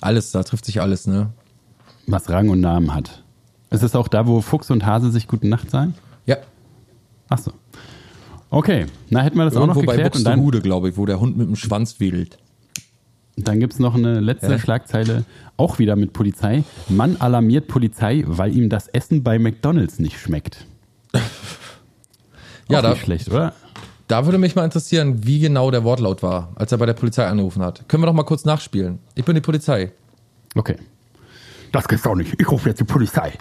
Alles, da trifft sich alles, ne? Was Rang und Namen hat. Ist es auch da, wo Fuchs und Hase sich Gute Nacht sagen? Ja. Ach so. Okay, na hätten wir das auch noch Irgendwo bei geklärt. Und dann, Buxtehude, glaube ich, wo der Hund mit dem Schwanz wedelt. dann gibt es noch eine letzte Ja. Schlagzeile, auch wieder mit Polizei. Mann alarmiert Polizei, weil ihm das Essen bei McDonalds nicht schmeckt. Ja, auch da, nicht schlecht, oder? da würde mich mal interessieren, wie genau der Wortlaut war, als er bei der Polizei angerufen hat. Können wir doch mal kurz nachspielen. Ich bin die Polizei. Okay. Das geht's auch nicht. Ich rufe jetzt die Polizei.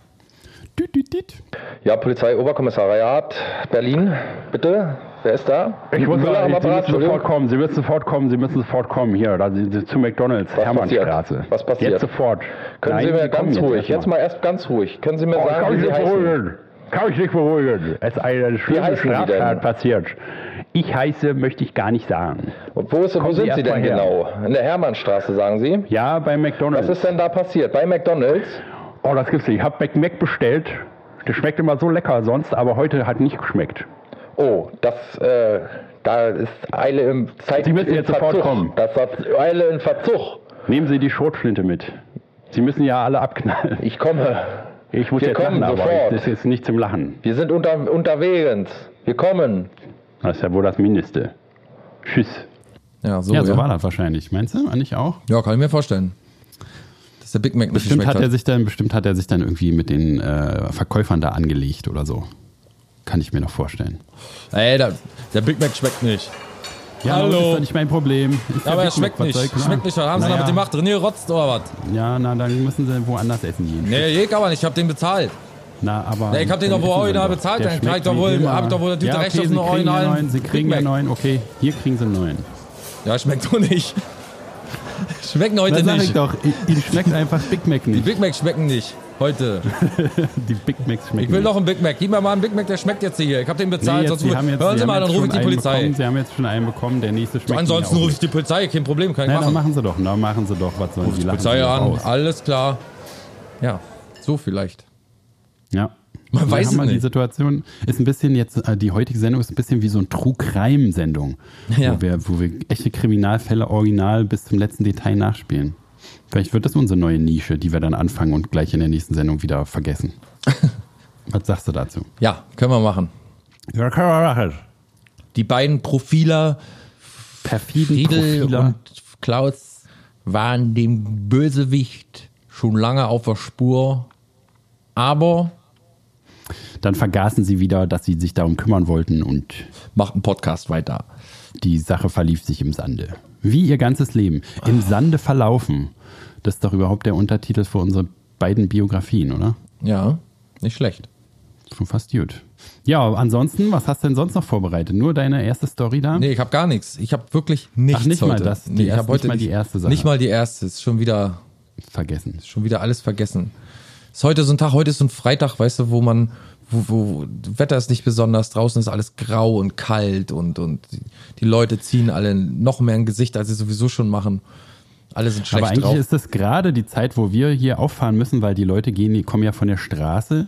Ja, Polizei, Oberkommissariat Berlin, bitte. Wer ist da? Ich muss Müller am sagen, Sie Apparat, müssen sofort kommen, Sie müssen sofort kommen, Sie müssen sofort kommen. Hier, da sind Sie zu McDonalds, Was Hermannstraße. passiert? Was passiert? Jetzt sofort. Können Nein, Sie mir ganz ruhig, jetzt erstmal. mal erst ganz ruhig. Können Sie mir Oh, sagen, kann wie ich Sie nicht heißen? beruhigen. Kann ich nicht beruhigen. Es ist eine schlimme Straftat passiert. Ich heiße, möchte ich gar nicht sagen. Und wo, ist, wo sind Sie Sie denn genau? In der Hermannstraße, sagen Sie? Ja, bei McDonalds. Was ist denn da passiert? Bei McDonalds? Oh, das gibt's nicht. Ich habe McMac bestellt. Der schmeckt immer so lecker sonst, aber heute hat nicht geschmeckt. Oh, das, äh, da ist Eile im Zeit Sie müssen jetzt sofort kommen. Das ist Eile im Verzug. Nehmen Sie die Schrotflinte mit. Sie müssen ja alle abknallen. Ich komme. Ich muss Wir jetzt kommen lachen, aber sofort. das ist jetzt nicht zum Lachen. Wir sind unter, unterwegs. Wir kommen. Das ist ja wohl das Mindeste. Tschüss. Ja, so, ja, so war das wahrscheinlich. Meinst du? Nicht auch? Ja, kann ich mir vorstellen. Dass der Big Mac nicht Bestimmt geschmeckt hat er sich dann, bestimmt hat er sich dann irgendwie mit den äh, Verkäufern da angelegt oder so. Kann ich mir noch vorstellen. Ey, der, der Big Mac schmeckt nicht. Ja, Hallo. Das ist doch nicht mein Problem. Ist Aber er schmeckt nicht. machen? Schmeckt nicht. Haben sie naja, damit gemacht? Drin gerotzt oder was? Ja, na, dann müssen sie woanders essen gehen. Nee, ich aber nicht. Ich hab den bezahlt. Na, aber. Nee, ich hab den doch wohl original bezahlt, dann ich schmeckt doch wohl- immer. hab ich doch wohl die ja, Recht okay, auf sie einen originalen neuen. Sie kriegen ja neuen. Okay, hier kriegen sie einen neuen. Ja, schmeckt doch nicht. Schmecken heute Dann sag ich nicht. doch, ihnen schmeckt einfach Big Mac Die nicht. Big Macs schmecken nicht. Heute. (laughs) Die Big Macs schmecken Ich will nicht. noch einen Big Mac. Gib mir mal einen Big Mac, der schmeckt jetzt hier. Ich hab den Nee, bezahlt. jetzt, sonst jetzt, hören Sie mal, dann rufe ich die Polizei. Bekommen, sie haben jetzt schon einen bekommen, der nächste schmeckt Ansonsten rufe ich die Polizei. Kein Problem, kann ich Na, dann machen. machen sie doch, na, machen sie doch, was sollen sie Die Polizei an. Alles klar. Ja, so vielleicht. Ja. Man Wir weiß es mal Die nicht. Situation ist ein bisschen jetzt, äh, die heutige Sendung ist ein bisschen wie so eine True-Crime-Sendung, Ja. wo, wir, wo wir echte Kriminalfälle original bis zum letzten Detail nachspielen. Vielleicht wird das unsere neue Nische, die wir dann anfangen und gleich in der nächsten Sendung wieder vergessen. (laughs) Was sagst du dazu? Ja, können wir machen. Ja, kann man machen. Die beiden Profiler, Perfiden Friedel Profiler. und Klaus, waren dem Bösewicht schon lange auf der Spur. Aber Dann vergaßen sie wieder, dass sie sich darum kümmern wollten und macht einen Podcast weiter. die Sache verlief sich im Sande. Wie ihr ganzes Leben. Im Sande verlaufen. Das ist doch überhaupt der Untertitel für unsere beiden Biografien, oder? Ja, nicht schlecht. Schon fast gut. Ja, ansonsten, was hast du denn sonst noch vorbereitet? Nur deine erste Story da? Nee, ich habe gar nichts. Ich habe wirklich nichts Ach, nicht mal heute. das. Die Nee, ich erste- habe heute nicht mal die erste Sache. Nicht mal die erste. Ist schon wieder, Vergessen. schon wieder alles vergessen. Ist heute so ein Tag, heute ist so ein Freitag, weißt du, wo man, wo, wo Wetter ist nicht besonders, draußen ist alles grau und kalt und, und die, Leute ziehen alle noch mehr ein Gesicht, als sie sowieso schon machen. Alle sind schlecht Aber eigentlich drauf. ist das gerade die Zeit, wo wir hier auffahren müssen, weil die Leute gehen, die kommen ja von der Straße,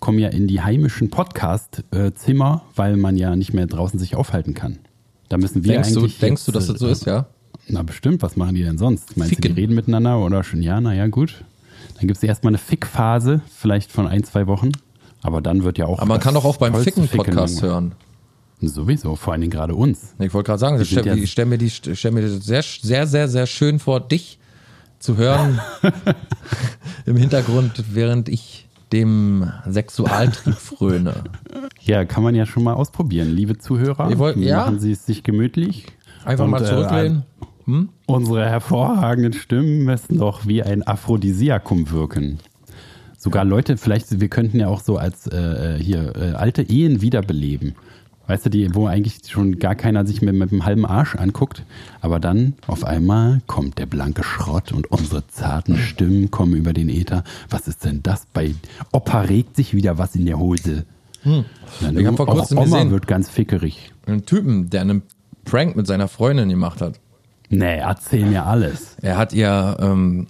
kommen ja in die heimischen Podcast-Zimmer, weil man ja nicht mehr draußen sich aufhalten kann. Da müssen wir denkst du, eigentlich. denkst du, dass das so ist, ja? Na bestimmt, was machen die denn sonst? Meinst du, Ficken. die reden miteinander oder schon? Ja, naja, gut. Dann gibt es erstmal eine Fick-Phase, vielleicht von ein, zwei Wochen. Aber dann wird ja auch. Aber man kann doch auch beim Ficken-Podcast hören. Sowieso, vor allen Dingen gerade uns. Ich wollte gerade sagen, ich stelle ja- stell mir, die- stell mir das sehr, sehr, sehr, sehr schön vor, dich zu hören (laughs) im Hintergrund, während ich dem Sexualtrieb fröne. Ja, kann man ja schon mal ausprobieren, liebe Zuhörer. Wollt- ja? Machen Sie es sich gemütlich. Einfach Und, mal äh, zurücklehnen. Unsere hervorragenden Stimmen müssen doch wie ein Aphrodisiakum wirken. Sogar Leute, vielleicht, wir könnten ja auch so als äh, hier äh, alte Ehen wiederbeleben. Weißt du, die, wo eigentlich schon gar keiner sich mit, mit dem halben Arsch anguckt. Aber dann auf einmal kommt der blanke Schrott und unsere zarten Stimmen kommen über den Äther. Was ist denn das? Bei Opa regt sich wieder was in der Hose. Na, Ich hab vor auch kurzem Oma gesehen- wird ganz fickerig. Einen Typen, der einen Prank mit seiner Freundin gemacht hat. Nee, erzähl mir alles. Er hat ihr ähm,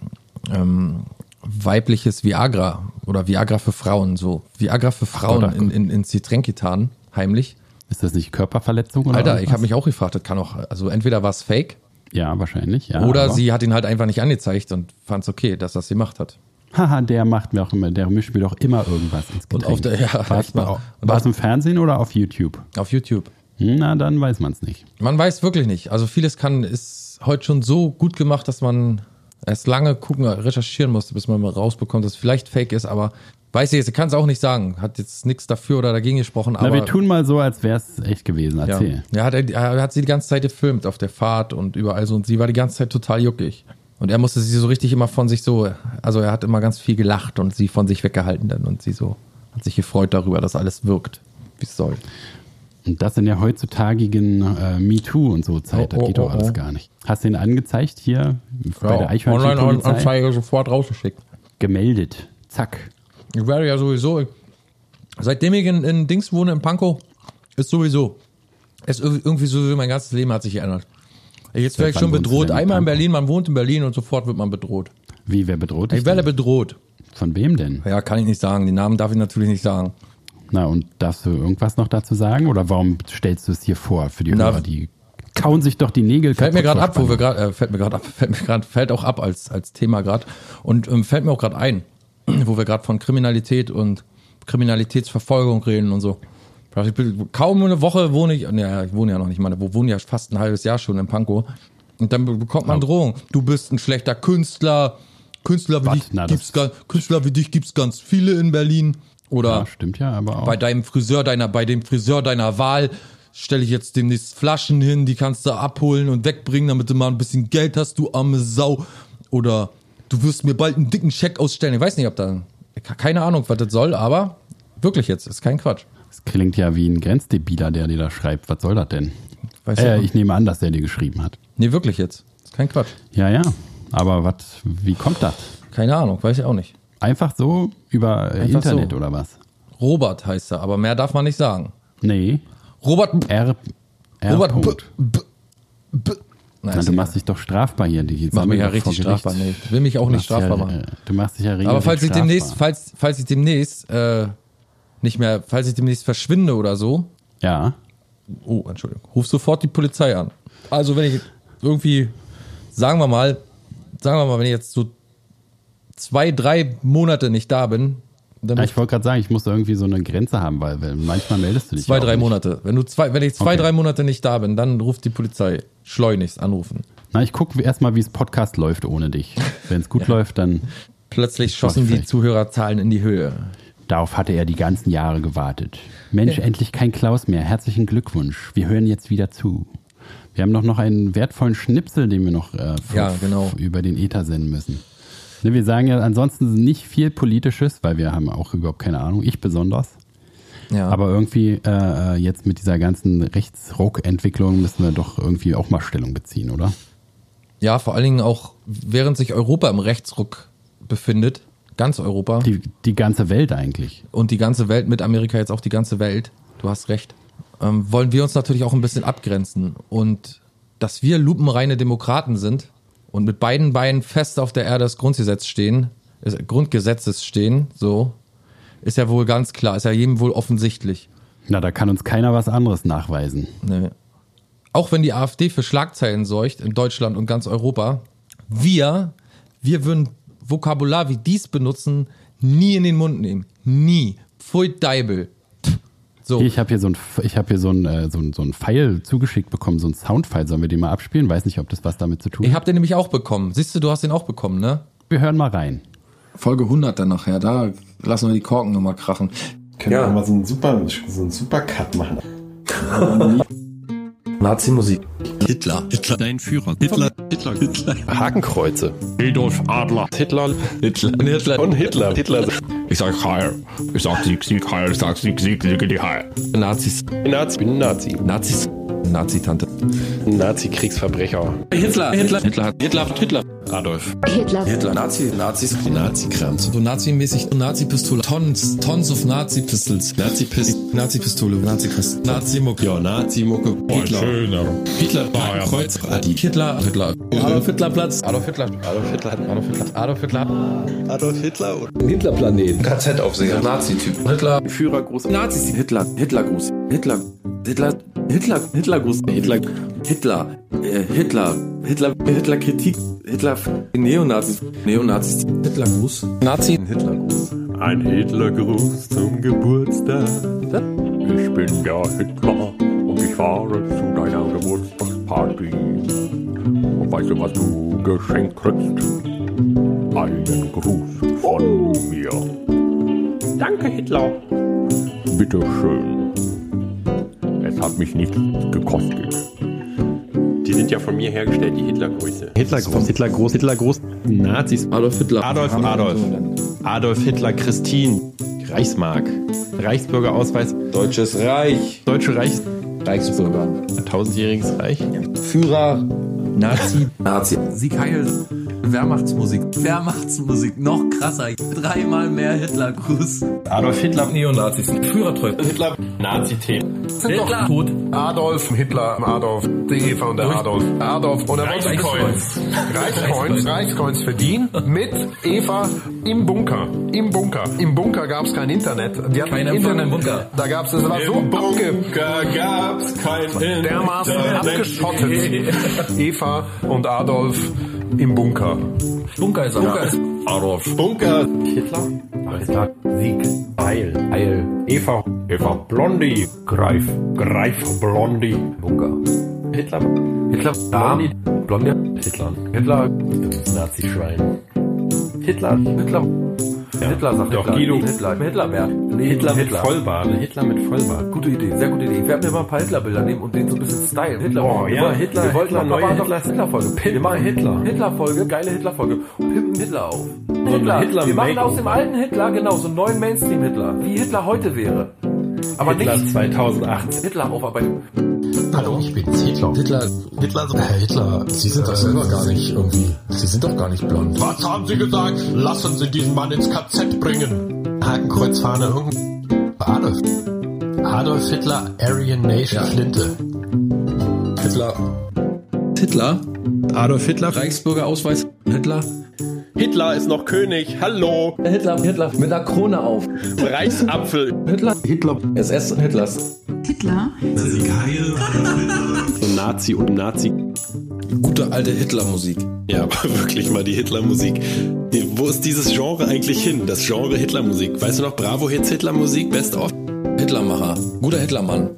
ähm, weibliches Viagra oder Viagra für Frauen, so Viagra für Frauen ach in, in, ins Getränk getan, heimlich. Ist das nicht Körperverletzung oder Alter, ich habe mich auch gefragt, das kann auch, also entweder war es fake Ja, wahrscheinlich, ja. oder aber- sie hat ihn halt einfach nicht angezeigt und fand es okay, dass das sie gemacht hat. Haha, der macht mir auch immer, der mischt mir doch immer irgendwas ins Getränk. Und auf der- (laughs) ja, war es im Fernsehen oder auf YouTube? Auf YouTube. Na, dann weiß man es nicht. Man weiß wirklich nicht. Also vieles kann, ist heute schon so gut gemacht, dass man erst lange gucken, recherchieren musste, bis man mal rausbekommt, dass es vielleicht fake ist, aber Weiß ich jetzt, kann es auch nicht sagen. Hat jetzt nichts dafür oder dagegen gesprochen, Na, aber. wir tun mal so, als wäre es echt gewesen. Erzähl. Ja, hat er, er hat sie die ganze Zeit gefilmt auf der Fahrt und überall so und sie war die ganze Zeit total juckig. Und er musste sie so richtig immer von sich so, also er hat immer ganz viel gelacht und sie von sich weggehalten dann und sie so hat sich gefreut darüber, dass alles wirkt, wie es soll. Und das in der heutzutage äh, MeToo und so Zeit, Oh, das oh, geht doch oh, alles oh. gar nicht. Hast du ihn angezeigt hier bei der Eichhörnchen-Polizei? Online-Anzeige sofort rausgeschickt. Gemeldet. Zack. Ich werde ja sowieso, seitdem ich in, in Dings wohne, in Pankow, ist sowieso, ist irg- irgendwie so, mein ganzes Leben hat sich geändert. Jetzt werde ich schon bedroht. Einmal in? Berlin, man wohnt in Berlin und sofort wird man bedroht. Wie, wer bedroht Ich werde bedroht. Von wem denn? Ja, kann ich nicht sagen. Die Namen darf ich natürlich nicht sagen. Na, und darfst du irgendwas noch dazu sagen? Oder warum stellst du es hier vor für die Na, Hörer? Die kauen sich doch die Nägel Fällt mir gerade ab, wo wir gerade, äh, fällt mir gerade ab, (laughs) fällt mir gerade, fällt auch ab als, als Thema gerade. Und ähm, fällt mir auch gerade ein, (clears throat) wo wir gerade von Kriminalität und Kriminalitätsverfolgung reden und so. Kaum eine Woche wohne ich, naja, ich wohne ja noch nicht mal, wo wohne ja fast ein halbes Jahr schon in Pankow. Und dann be- bekommt man Drohung. Du bist ein schlechter Künstler. Künstler wie, dich Na, gibt's, Künstler wie dich gibt's ganz viele in Berlin. Oder Ja, stimmt ja, aber auch. bei deinem Friseur deiner, bei dem Friseur deiner Wahl stelle ich jetzt demnächst Flaschen hin, die kannst du abholen und wegbringen, damit du mal ein bisschen Geld hast, du arme Sau. Oder du wirst mir bald einen dicken Scheck ausstellen. Ich weiß nicht, ob da, keine Ahnung, was das soll, aber wirklich jetzt, ist kein Quatsch. Das klingt ja wie ein Grenzdebiler, der dir da schreibt. Was soll das denn? Weiß Äh, ich nehme an, dass der dir geschrieben hat. nee, wirklich jetzt. Ist kein Quatsch. Ja, ja. Aber was, wie kommt das? Keine Ahnung, weiß ich auch nicht. Einfach so über äh, Einfach Internet so. oder was? Robert heißt er, aber mehr darf man nicht sagen. Nee. Robert, R. R. Robert, Punkt. B, B, Na, ist du machst dich doch strafbar hier. Die Ich mach mich ja richtig strafbar. Nee, ich will mich auch Du nicht strafbar ja, machen. Du machst dich ja regelmäßig Aber falls ich strafbar. demnächst, falls, falls ich demnächst äh, nicht mehr, falls ich demnächst verschwinde oder so, Ja. oh, Entschuldigung, ruf sofort die Polizei an. Also wenn ich irgendwie, sagen wir mal, sagen wir mal, wenn ich jetzt so zwei, drei Monate nicht da bin, dann ja ich wollte gerade sagen, ich muss irgendwie so eine Grenze haben, weil, weil manchmal meldest du dich zwei, ja drei nicht. Monate. Wenn du zwei, wenn ich zwei, Okay. drei Monate nicht da bin, dann ruft die Polizei schleunigst anrufen. Na, ich gucke erstmal, wie es Podcast läuft ohne dich. Wenn es gut (laughs) läuft, dann Plötzlich schossen die. Zuhörerzahlen in die Höhe. darauf hatte er die ganzen Jahre gewartet. Mensch, endlich kein Klaus mehr. Herzlichen Glückwunsch. Wir hören jetzt wieder zu. Wir haben doch noch einen wertvollen Schnipsel, den wir noch äh, Ja, genau. über den Ether senden müssen. Ne, wir sagen ja ansonsten nicht viel Politisches, weil wir haben auch überhaupt keine Ahnung, ich besonders. Ja. Aber irgendwie äh, jetzt mit dieser ganzen Rechtsruck-Entwicklung müssen wir doch irgendwie auch mal Stellung beziehen, oder? Ja, vor allen Dingen auch, während sich Europa im Rechtsruck befindet, ganz Europa Die, die ganze Welt eigentlich. und die ganze Welt, mit Amerika jetzt auch die ganze Welt, du hast recht, ähm, wollen wir uns natürlich auch ein bisschen abgrenzen. Und dass wir lupenreine Demokraten sind und mit beiden Beinen fest auf der Erde des Grundgesetzes stehen, des Grundgesetzes stehen, so, ist ja wohl ganz klar, ist ja jedem wohl offensichtlich. Na, da kann uns keiner was anderes nachweisen. Ne. Auch wenn die AfD für Schlagzeilen sorgt in Deutschland und ganz Europa, wir, wir würden Vokabular wie dies benutzen, nie in den Mund nehmen. Nie. Pfui Deibel. So. Hier, Ich habe hier so ein, ich habe hier so ein, äh, so ein, so ein Pfeil zugeschickt bekommen, so ein Soundfile. Sollen wir den mal abspielen? Weiß nicht, ob das was damit zu tun Ich hat. hab den nämlich auch bekommen. Siehst du, du hast den auch bekommen, ne? Wir hören mal rein. Folge 100 dann nachher, da lassen wir die Korken nochmal krachen. Können Ja. wir mal so einen super, so einen super Cut machen. (laughs) Nazi-Musik. Hitler. Hitler. Dein Führer. Hitler. Hitler. Hitler. Hakenkreuze. Adolf Adler. Hitler. Hitler. Hitler. Und Hitler. Hitler. Ich sag Heil. Ich sag Sieg, Sieg, Heil. Ich sag Sieg, Sieg, Sieg, die Heil. Nazis. Nazi. Bin Nazi. Nazis. Nazi-Tante. Nazi-Kriegsverbrecher. Hitler. Hitler. Hitler. hat- Hitler. Hitler. Adolf. Hitler. Hitler. Nazi. Nazis. Die Nazi-Kranz. So nazimäßig Nazi-Pistole. Tons. Tons of Nazi-Pistols. Nazi-Pist. Nazi-Pistole. Nazi-Pist. Nazi-Mucke. Ja, Nazi-Mucke. Hitler. Schöner. Hitler. ja. Kreuz. Adi. Hitler. Hitler. Adolf Hitler Platz. Adolf Hitler. Adolf Hitler. Adolf Hitler. Adolf Hitler. Adolf Hitler. Hitlerplanet. KZ-Aufseher. Nazi-Typ. Hitler. Führer. Nazis. Hitler. Hitlergruß. Hitler. Hitler. Hitler. Hitlergruß. Hitler. Hitler. Äh, Hitler. Hitler. Hitler-Kritik. Hitler. Neonazis. Neonazis. Hitlergruß. Nazi. Hitlergruß. Ein Hitlergruß zum Geburtstag. Ich bin der Hitler und ich fahre zu deiner Geburtstagsparty. Und weißt du, was du geschenkt kriegst? Einen Gruß von mir. Danke, Hitler. Bitteschön. Es hat mich nichts gekostet. Die sind ja von mir hergestellt, die Hitlergröße. Hitler groß, Hitler groß, Hitler groß. Nazis. Adolf Hitler. Adolf, Adolf. Adolf Hitler, Christine. Reichsmark. Reichsbürgerausweis. Deutsches Reich. Deutsche Reich. Reichsbürger. Tausendjähriges Reich. Führer. Nazi. Nazi. Sieg Heil. Wehrmachtsmusik. Wehrmachtsmusik. Noch krasser. Dreimal mehr Hitlergruß. Adolf Hitler. Neonazis. Führertreu. Hitler. Nazi-Tee. Hitler. Tot. Adolf Hitler, Adolf, die Eva und der Adolf. Adolf und der Reichskoins. Reichskoins, Reichskoins verdient mit Eva im Bunker. Im Bunker. Im Bunker gab es kein Internet. Die hatten Kein Empfang im Bunker. Da gab es, es war so abge gab's kein dermaßen abgeschottet. Eva (laughs) und Adolf im Bunker. Bunker ist er. Bunker ist Adolf. Bunker. Hitler. Hitler. Sieg. Heil. Heil. Eva. Eva. Blondie. Greif. Greif. Blondie. Bunker. Hitler. Hitler. Blondie. Blondie. Hitler. Hitler. Nazi-Schwein. Hitler. Hitler. Hitler sagt Doch, Hitler. Guido. Nee, Hitler. Hitlerberg. Nee, Hitler mit Hitler. Vollbart. Hitler mit Vollbart. Gute Idee, sehr gute Idee. Ich werde mir mal ein paar Hitlerbilder nehmen und den so ein bisschen stylen. Hitler. Oh, wir ja, Hitler, Wir wollten Hitler, neue Hitler. Hitler-Folge. Wir machen Hitler. Hitler-Folge, geile Hitler-Folge. Pimpen Hitler auf. Hitler. Hitler wir machen aus dem alten Hitler, genau, so einen neuen Mainstream-Hitler. Wie Hitler heute wäre. Aber Hitler nicht 2018. Hitler aufarbeitung. Hallo, ich bin's, Hitler. Hitler, Hitler, Herr Hitler, Sie sind doch selber gar nicht irgendwie, Sie sind doch gar nicht blond. Was haben Sie gesagt? Lassen Sie diesen Mann ins KZ bringen. Hakenkreuzfahne, irgendein Adolf. Adolf Hitler, Aryan Nation, Flinte. Hitler. Hitler. Adolf Hitler. Reichsbürgerausweis. Hitler. Hitler ist noch König. Hallo. Hitler. Hitler. Mit einer Krone auf. Reichsapfel. Hitler. Hitler. SS Hitlers. Hitler. So Nazi und Nazi. Gute alte Hitlermusik. Ja, (laughs) aber wirklich mal die Hitlermusik. Wo ist dieses Genre eigentlich hin? Das Genre Hitlermusik. Weißt du noch, Bravo Hits Hitlermusik, Best of? Hitlermacher. Guter Hitlermann.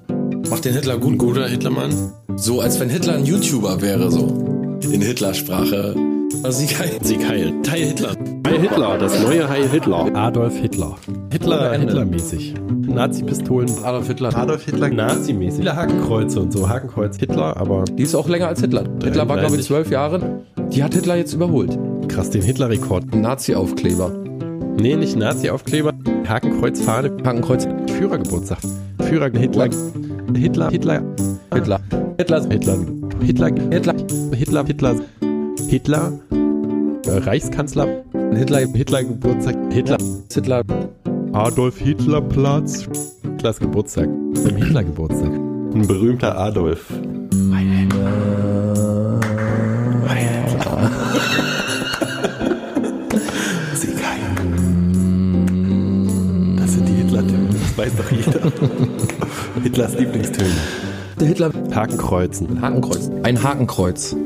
Macht den Hitler gut. Guter Hitlermann. So, als wenn Hitler ein YouTuber wäre, so. In Hitlersprache. Sieg Heil. Sieg Heil. Heil Hitler. Heil Hitler, das neue Heil Hitler. Adolf Hitler. Hitler. Hitlermäßig. Nazi-Pistolen. Adolf Hitler. Adolf Hitler Nazi-mäßig. Viele Hakenkreuze und so. Hakenkreuz Hitler, aber Die ist auch länger als Hitler. Hitler war, glaube ich, 33. zwölf Jahre. Die hat Hitler jetzt überholt. krass, den Hitler-Rekord. Nazi-Aufkleber. Nee, nicht Nazi-Aufkleber. Hakenkreuzfahne. Hakenkreuz. Führergeburtstag. Führer Hitler. Hitler. Hitler. Hitler. Hitler. Hitler. Hitler. Hitler. Hitler. Hitler. Hitler. Äh, Reichskanzler. Hitler. Hitler Geburtstag. Hitler. Hitler. Adolf Hitler Platz. Hitlers Geburtstag. Im Hitler Geburtstag. Ein berühmter Adolf. Das sind die Hitler-Töne, das weiß doch jeder. Hitlers Lieblingstöne. Der Hitler. Hakenkreuzen. Hakenkreuz. Ein Hakenkreuz.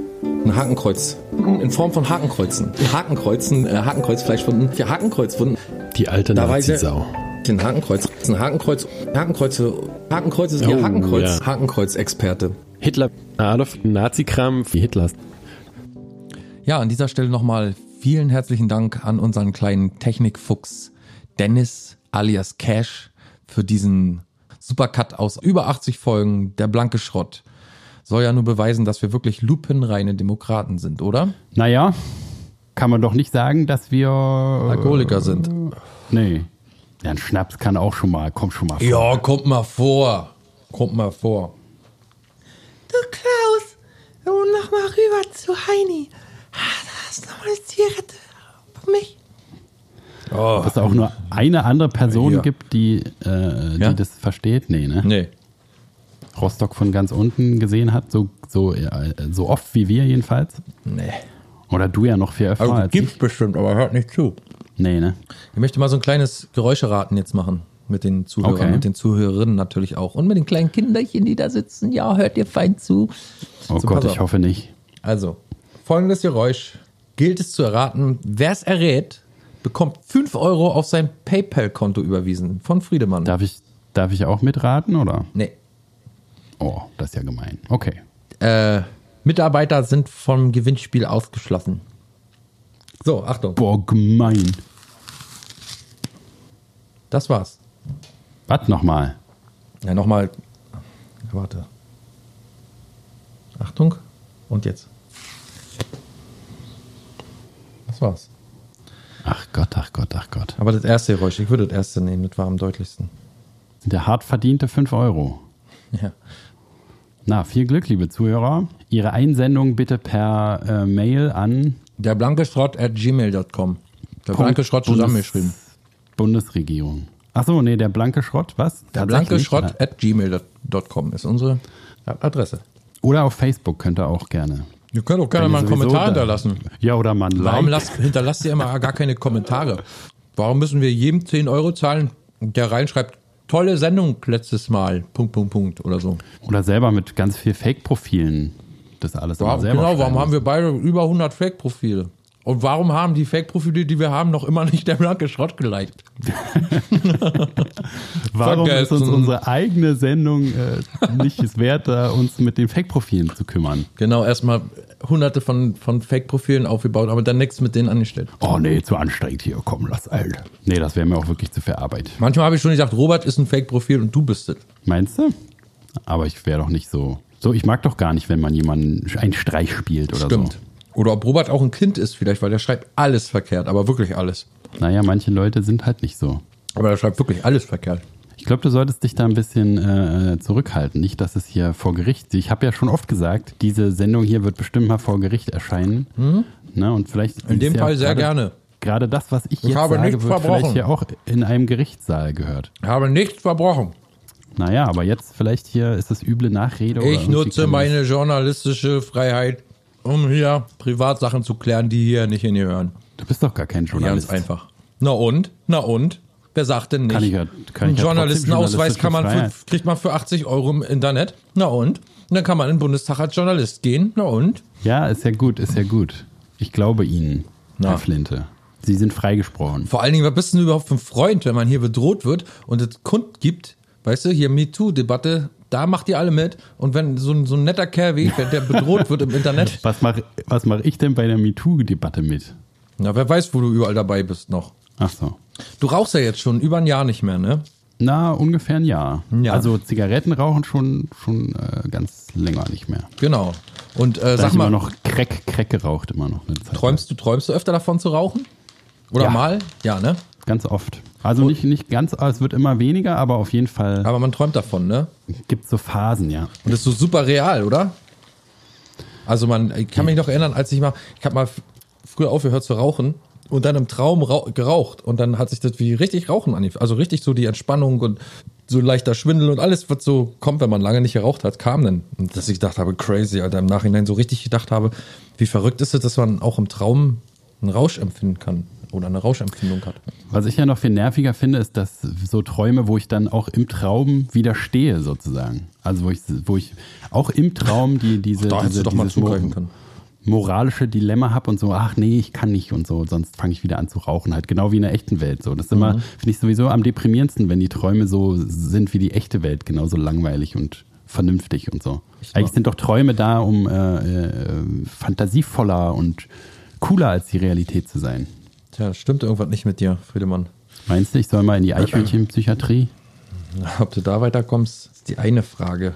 Ein Hakenkreuz. In Form von Hakenkreuzen. Hakenkreuzen, äh, Hakenkreuzfleischwunden. Vier Hakenkreuzwunden. Die alte Da weiß Nazi-Sau. Den Hakenkreuz. Ein Hakenkreuz. Hakenkreuze. Hakenkreuz ist ihr Oh, Hakenkreuz. ja. Hakenkreuz-Experte. Hitler, Adolf, Nazi-Kram wie Hitlers. Ja, an dieser Stelle nochmal vielen herzlichen Dank an unseren kleinen Technikfuchs Dennis alias Cash für diesen Supercut aus über 80 Folgen, der blanke Schrott. Soll ja nur beweisen, dass wir wirklich lupenreine Demokraten sind, oder? Naja, kann man doch nicht sagen, dass wir. Alkoholiker sind. Nee. Ja, ein Schnaps kann auch schon mal, kommt schon mal vor. Ja, kommt mal vor. Kommt mal vor. Du Klaus, und noch mal rüber zu Heini. Ah, Da hast noch mal eine Zigarette für mich. Oh, Dass es auch nur eine andere Person Ja. gibt, die, äh, die Ja? das versteht. Nee, ne? nee. Rostock von ganz unten gesehen hat, so, so, so oft wie wir jedenfalls. Nee. Oder du ja noch viel öfter Also als gibt's ich. bestimmt, aber hört nicht zu. Nee, ne? Ich möchte mal so ein kleines Geräuscheraten jetzt machen. Mit den Zuhörern, Okay. mit den Zuhörerinnen natürlich auch. Und mit den kleinen Kinderchen, die da sitzen. Ja, hört ihr fein zu. Oh So, Gott, ich hoffe nicht. Also, folgendes Geräusch gilt es zu erraten. Wer es errät, bekommt 5 Euro auf sein PayPal-Konto überwiesen von Friedemann. Darf ich, darf ich auch mitraten, oder? nee. Oh, das ist ja gemein. Okay. Äh, Mitarbeiter sind vom Gewinnspiel ausgeschlossen. So, Achtung. Boah, gemein. Das war's. Was nochmal? Ja, nochmal. Warte. Achtung. Und jetzt. Das war's. Ach Gott, ach Gott, ach Gott. Aber das erste Geräusch, ich würde das erste nehmen, das war am deutlichsten. Ja hart verdiente 5 Euro. Ja. Na, viel Glück, liebe Zuhörer. Ihre Einsendung bitte per äh, Mail an Der blanke Schrott at gmail.com. Der blanke Schrott Bundes- zusammengeschrieben. Bundesregierung. Ach so, nee, der blanke Schrott, was? Der blanke? Schrott at gmail.com ist unsere Adresse. Oder auf Facebook könnt ihr auch gerne. Ihr könnt auch gerne Wenn mal einen Kommentar da- hinterlassen. Ja, oder mal ein Warum Like. lasst, hinterlasst ihr immer gar keine Kommentare? Warum müssen wir jedem 10 Euro zahlen, der reinschreibt, tolle Sendung letztes Mal, Punkt, Punkt, Punkt oder so. Oder selber mit ganz viel Fake-Profilen. Das alles selber genau, warum haben wir beide über 100 Fake-Profile? Und warum haben die Fake-Profile, die wir haben, noch immer nicht der blanke Schrott geliked? (laughs) Warum ist uns Vergessen. unsere eigene Sendung äh, nicht es wert, da uns mit den Fake-Profilen zu kümmern? Genau, erstmal hunderte von, von Fake-Profilen aufgebaut, aber dann nichts mit denen angestellt. Oh nee, zu anstrengend hier, komm, lass Alter. Nee, das wäre mir auch wirklich zu viel Arbeit. Manchmal habe ich schon gesagt, Robert ist ein Fake-Profil und du bist es. Meinst du? Aber ich wäre doch nicht so. So, ich mag doch gar nicht, wenn man jemanden einen Streich spielt oder Stimmt. so. Oder ob Robert auch ein Kind ist vielleicht, weil der schreibt alles verkehrt, aber wirklich alles. Naja, manche Leute sind halt nicht so. Aber der schreibt wirklich alles verkehrt. Ich glaube, du solltest dich da ein bisschen äh, zurückhalten. Nicht, dass es hier vor Gericht. Ich habe ja schon oft gesagt, diese Sendung hier wird bestimmt mal vor Gericht erscheinen. Ne, und vielleicht In dem ja Fall sehr gerade- gerne. Gerade das, was ich Ich jetzt habe sage, wird vielleicht hier auch in einem Gerichtssaal gehört. Ich habe nichts verbrochen. Naja, aber jetzt vielleicht hier ist das üble Nachrede. Ich nutze meine journalistische Freiheit, um hier Privatsachen zu klären, die hier nicht hingehören. Du bist doch gar kein Journalist. Ganz einfach. Na und? Na und? Wer sagt denn nicht? Kann ich ja- kann Einen ich ja Journalistenausweis kann man für, kriegt man für 80 Euro im Internet. Na und? Und dann kann man in den Bundestag als Journalist gehen. Na und? Ja, ist ja gut, ist ja gut. Ich glaube Ihnen, Na. Herr Flinte. Sie sind freigesprochen. Vor allen Dingen, was bist du denn überhaupt für ein Freund, wenn man hier bedroht wird und es Kund gibt, weißt du, hier MeToo-Debatte, da macht ihr alle mit. Und wenn so ein, so ein netter Kerl wie ich, der- der bedroht wird im Internet, (laughs) Was mache was mach ich denn bei der MeToo-Debatte mit? na, wer weiß, wo du überall dabei bist noch. Ach so. Du rauchst ja jetzt schon über ein Jahr nicht mehr, ne? Na, ungefähr ein Jahr. Ja. Also Zigaretten rauchen schon, schon äh, ganz länger nicht mehr. Genau. Und äh, Da sag ich immer mal, noch Crack, Crack geraucht immer noch eine Zeit. träumst du, träumst du öfter davon zu rauchen? Oder Ja. mal? Ja, ne? Ganz oft. Also nicht, nicht ganz, es wird immer weniger, aber auf jeden Fall Aber man träumt davon, ne? gibt so Phasen, ja. Und das ist so super real, oder? Also man, ich kann mich noch erinnern, als ich mal, ich habe mal früher aufgehört zu rauchen und dann im Traum rau geraucht und dann hat sich das wie richtig Rauchen angefühlt. Also richtig so die Entspannung und so leichter Schwindel und alles, was so kommt, wenn man lange nicht geraucht hat, kam dann. Und dass ich gedacht habe, crazy, Alter, im Nachhinein so richtig gedacht habe, wie verrückt ist es, dass man auch im Traum einen Rausch empfinden kann oder eine Rauschempfindung hat. Was ich ja noch viel nerviger finde, ist, dass so Träume, wo ich dann auch im Traum widerstehe, sozusagen. Also wo ich, wo ich auch im Traum die, diese, Da hättest diese doch mal zugreifen können. moralische Dilemma habe und so, ach nee, ich kann nicht und so, sonst fange ich wieder an zu rauchen, halt genau wie in der echten Welt. So, das ist immer, finde ich sowieso am deprimierendsten, wenn die Träume so sind wie die echte Welt, genauso langweilig und vernünftig und so. Eigentlich sind doch Träume da, um äh, äh, fantasievoller und cooler als die Realität zu sein. Tja, stimmt irgendwas nicht mit dir, Friedemann. Meinst du, ich soll mal in die Eichhörnchenpsychiatrie? Ob du da weiterkommst, ist die eine Frage.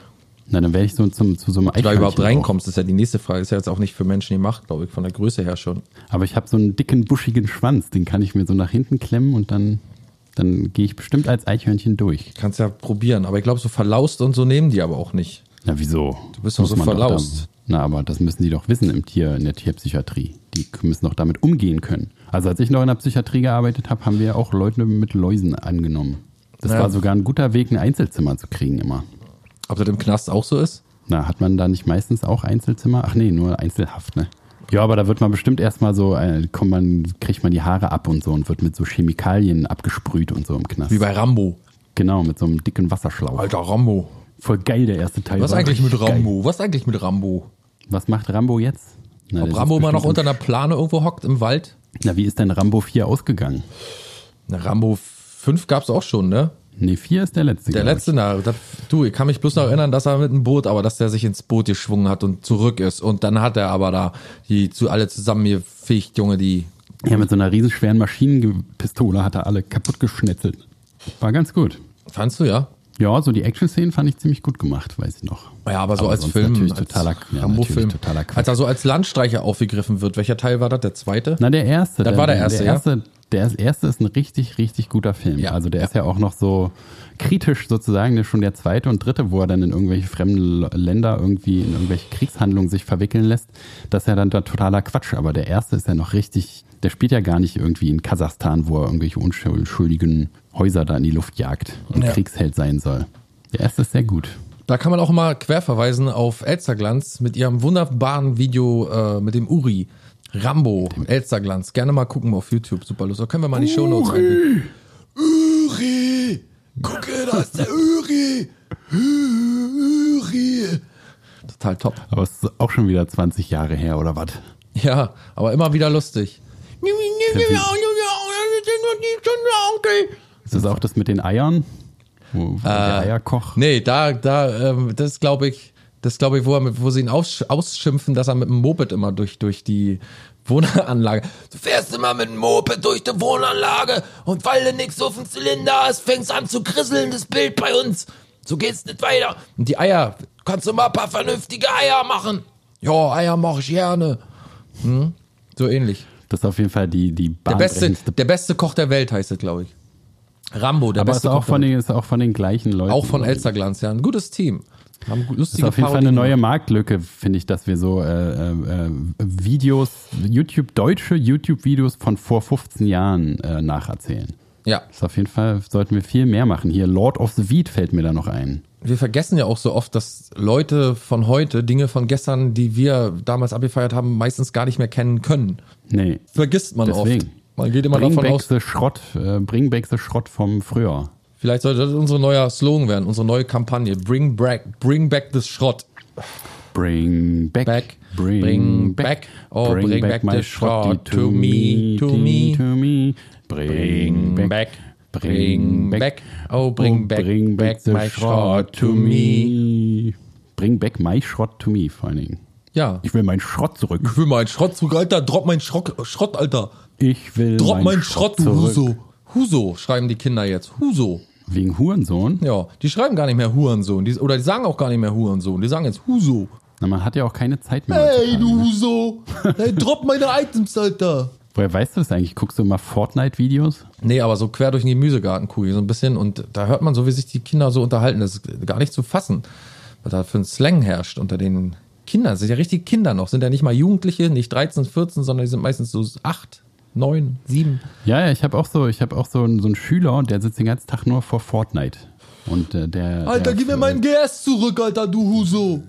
Na, dann werde ich so zum, zu so einem Ob du da überhaupt Eichhörnchen reinkommst, ist ja die nächste Frage. Ist ja jetzt auch nicht für Menschen gemacht, glaube ich, von der Größe her schon. Aber ich habe so einen dicken, buschigen Schwanz, den kann ich mir so nach hinten klemmen und dann, dann gehe ich bestimmt als Eichhörnchen durch. Kannst ja probieren, aber ich glaube, so verlaust und so nehmen die aber auch nicht. Na, wieso? Du bist doch so verlaust. na, aber das müssen die doch wissen im Tier, in der Tierpsychiatrie. Die müssen doch damit umgehen können. Also als ich noch in der Psychiatrie gearbeitet habe, haben wir auch Leute mit Läusen angenommen. Das Ja. war sogar ein guter Weg, ein Einzelzimmer zu kriegen immer. Ob das im Knast auch so ist? Na, hat man da nicht meistens auch Einzelzimmer? Ach nee, nur Einzelhaft, ne? Ja, aber da wird man bestimmt erstmal so, äh, kommt man, kriegt man die Haare ab und so und wird mit so Chemikalien abgesprüht und so im Knast. Wie bei Rambo. Genau, mit so einem dicken Wasserschlauch. Alter, Rambo. Voll geil, der erste Teil. Was eigentlich mit richtig geil. Rambo? Was eigentlich mit Rambo? Was macht Rambo jetzt? Na, Ob Rambo mal noch unter einer Plane irgendwo hockt im Wald? Na, wie ist denn Rambo 4 ausgegangen? Na, Rambo 5 gab's auch schon, ne? Nee, 4 ist der letzte. Der letzte, na, das, du, ich kann mich bloß noch erinnern, dass er mit dem Boot, aber dass der sich ins Boot geschwungen hat und zurück ist. Und dann hat er aber da die zu alle zusammengefegt, Junge, die. Ja, mit so einer riesenschweren Maschinenpistole hat er alle kaputt geschnetzelt. War ganz gut. Fandst du, ja? Ja, so die Action-Szenen fand ich ziemlich gut gemacht, weiß ich noch. Ja, aber so als sonst Film, Natürlich als totaler, ja, natürlich totaler Quatsch. Als er so als Landstreicher aufgegriffen wird, welcher Teil war das? Der zweite? Na, der erste. Das war der erste, der ja? erste, Der erste ist ein richtig, richtig guter Film. Also der ist ja auch noch so kritisch sozusagen, der ist schon der zweite und dritte, wo er dann in irgendwelche fremden Länder irgendwie in irgendwelche Kriegshandlungen sich verwickeln lässt. Das ist ja dann da totaler Quatsch. Aber der erste ist ja noch richtig, der spielt ja gar nicht irgendwie in Kasachstan, wo er irgendwelche unschuldigen Häuser da in die Luft jagt und Ja. Kriegsheld sein soll. Der erste ist sehr gut. Da kann man auch mal quer verweisen auf Elsterglanz mit ihrem wunderbaren Video äh, mit dem Uri. Rambo, Elsterglanz. Gerne mal gucken auf YouTube. Super lustig. Da können wir mal in die Shownotes einbinden. Uri! Gucke, da ist der Uri! Uri! Total top. Aber es ist auch schon wieder 20 Jahre her, oder was? Ja, aber immer wieder lustig. Ist das auch das mit den Eiern? Wo, wo der Äh, Eierkoch? Nee, da, da, ähm, das glaube ich, das glaube ich, wo, er mit, wo sie ihn aus, ausschimpfen, dass er mit dem Moped immer durch, durch die Wohnanlage. Du fährst immer mit dem Moped durch die Wohnanlage und weil du nix auf dem Zylinder hast, fängst an zu krisseln, das Bild bei uns. So geht's nicht weiter. Und die Eier, Kannst du mal ein paar vernünftige Eier machen? ja, Eier mache ich gerne. Hm? So ähnlich. Das ist auf jeden Fall die, die Der beste, der beste Koch der Welt heißt es, glaube ich. Rambo, der Aber beste ist auch, von den, ist auch von den gleichen Leuten. Auch von. Elsterglanz, ja. Ein gutes Team. Haben lustige ist auf jeden Fall eine Parodien neue. Marktlücke, finde ich, dass wir so äh, äh, äh, Videos, YouTube, deutsche YouTube-Videos von vor 15 Jahren äh, nacherzählen. Ja. Das ist auf jeden Fall, sollten wir viel mehr machen. Hier, Lord of the Weed fällt mir da noch ein. Wir vergessen ja auch so oft, dass Leute von heute Dinge von gestern, die wir damals abgefeiert haben, meistens gar nicht mehr kennen können. Nee. Vergisst man Deswegen. oft. Man geht immer bring davon back aus, the Schrott, äh, bring back the Schrott vom Früher. vielleicht sollte das unser neuer Slogan werden, unsere neue Kampagne. Bring back, bring back the Schrott. Bring back, Back, bring, bring back, back, oh, bring back the Schrott to me, to me. to me. Bring, Bring back, bring back, oh, bring back, back my Schrott to me. Bring back my Schrott to me, vor allen Dingen. Ja. Ich will meinen Schrott zurück. Ich will meinen Schrott zurück, Alter. Drop meinen Schrott, Schrott Alter. Ich will Drop meinen meinen Schrott, du zurück. Huso. Huso, schreiben die Kinder jetzt. Huso. Wegen Hurensohn? Ja, die schreiben gar nicht mehr Hurensohn. Die, oder die sagen auch gar nicht mehr Hurensohn. Die sagen jetzt Huso. Na, man hat ja auch keine Zeit mehr. Hey, du ne? Huso! Hey, drop meine Items, Alter! Woher weißt du das eigentlich? Guckst du immer Fortnite-Videos? Nee, aber so quer durch den Gemüsegartenkugel, so ein bisschen. Und da hört man so, wie sich die Kinder so unterhalten. Das ist gar nicht zu fassen, was da für ein Slang herrscht unter den Kindern. Das sind ja richtig Kinder noch. Sind ja nicht mal Jugendliche, nicht 13, 14, sondern die sind meistens so 8, 9, 7. Ja, ja, ich habe auch so, ich habe auch so einen, so einen Schüler, der sitzt den ganzen Tag nur vor Fortnite. Und äh, der. Alter, der, gib mir meinen GS zurück, Alter, du Huso!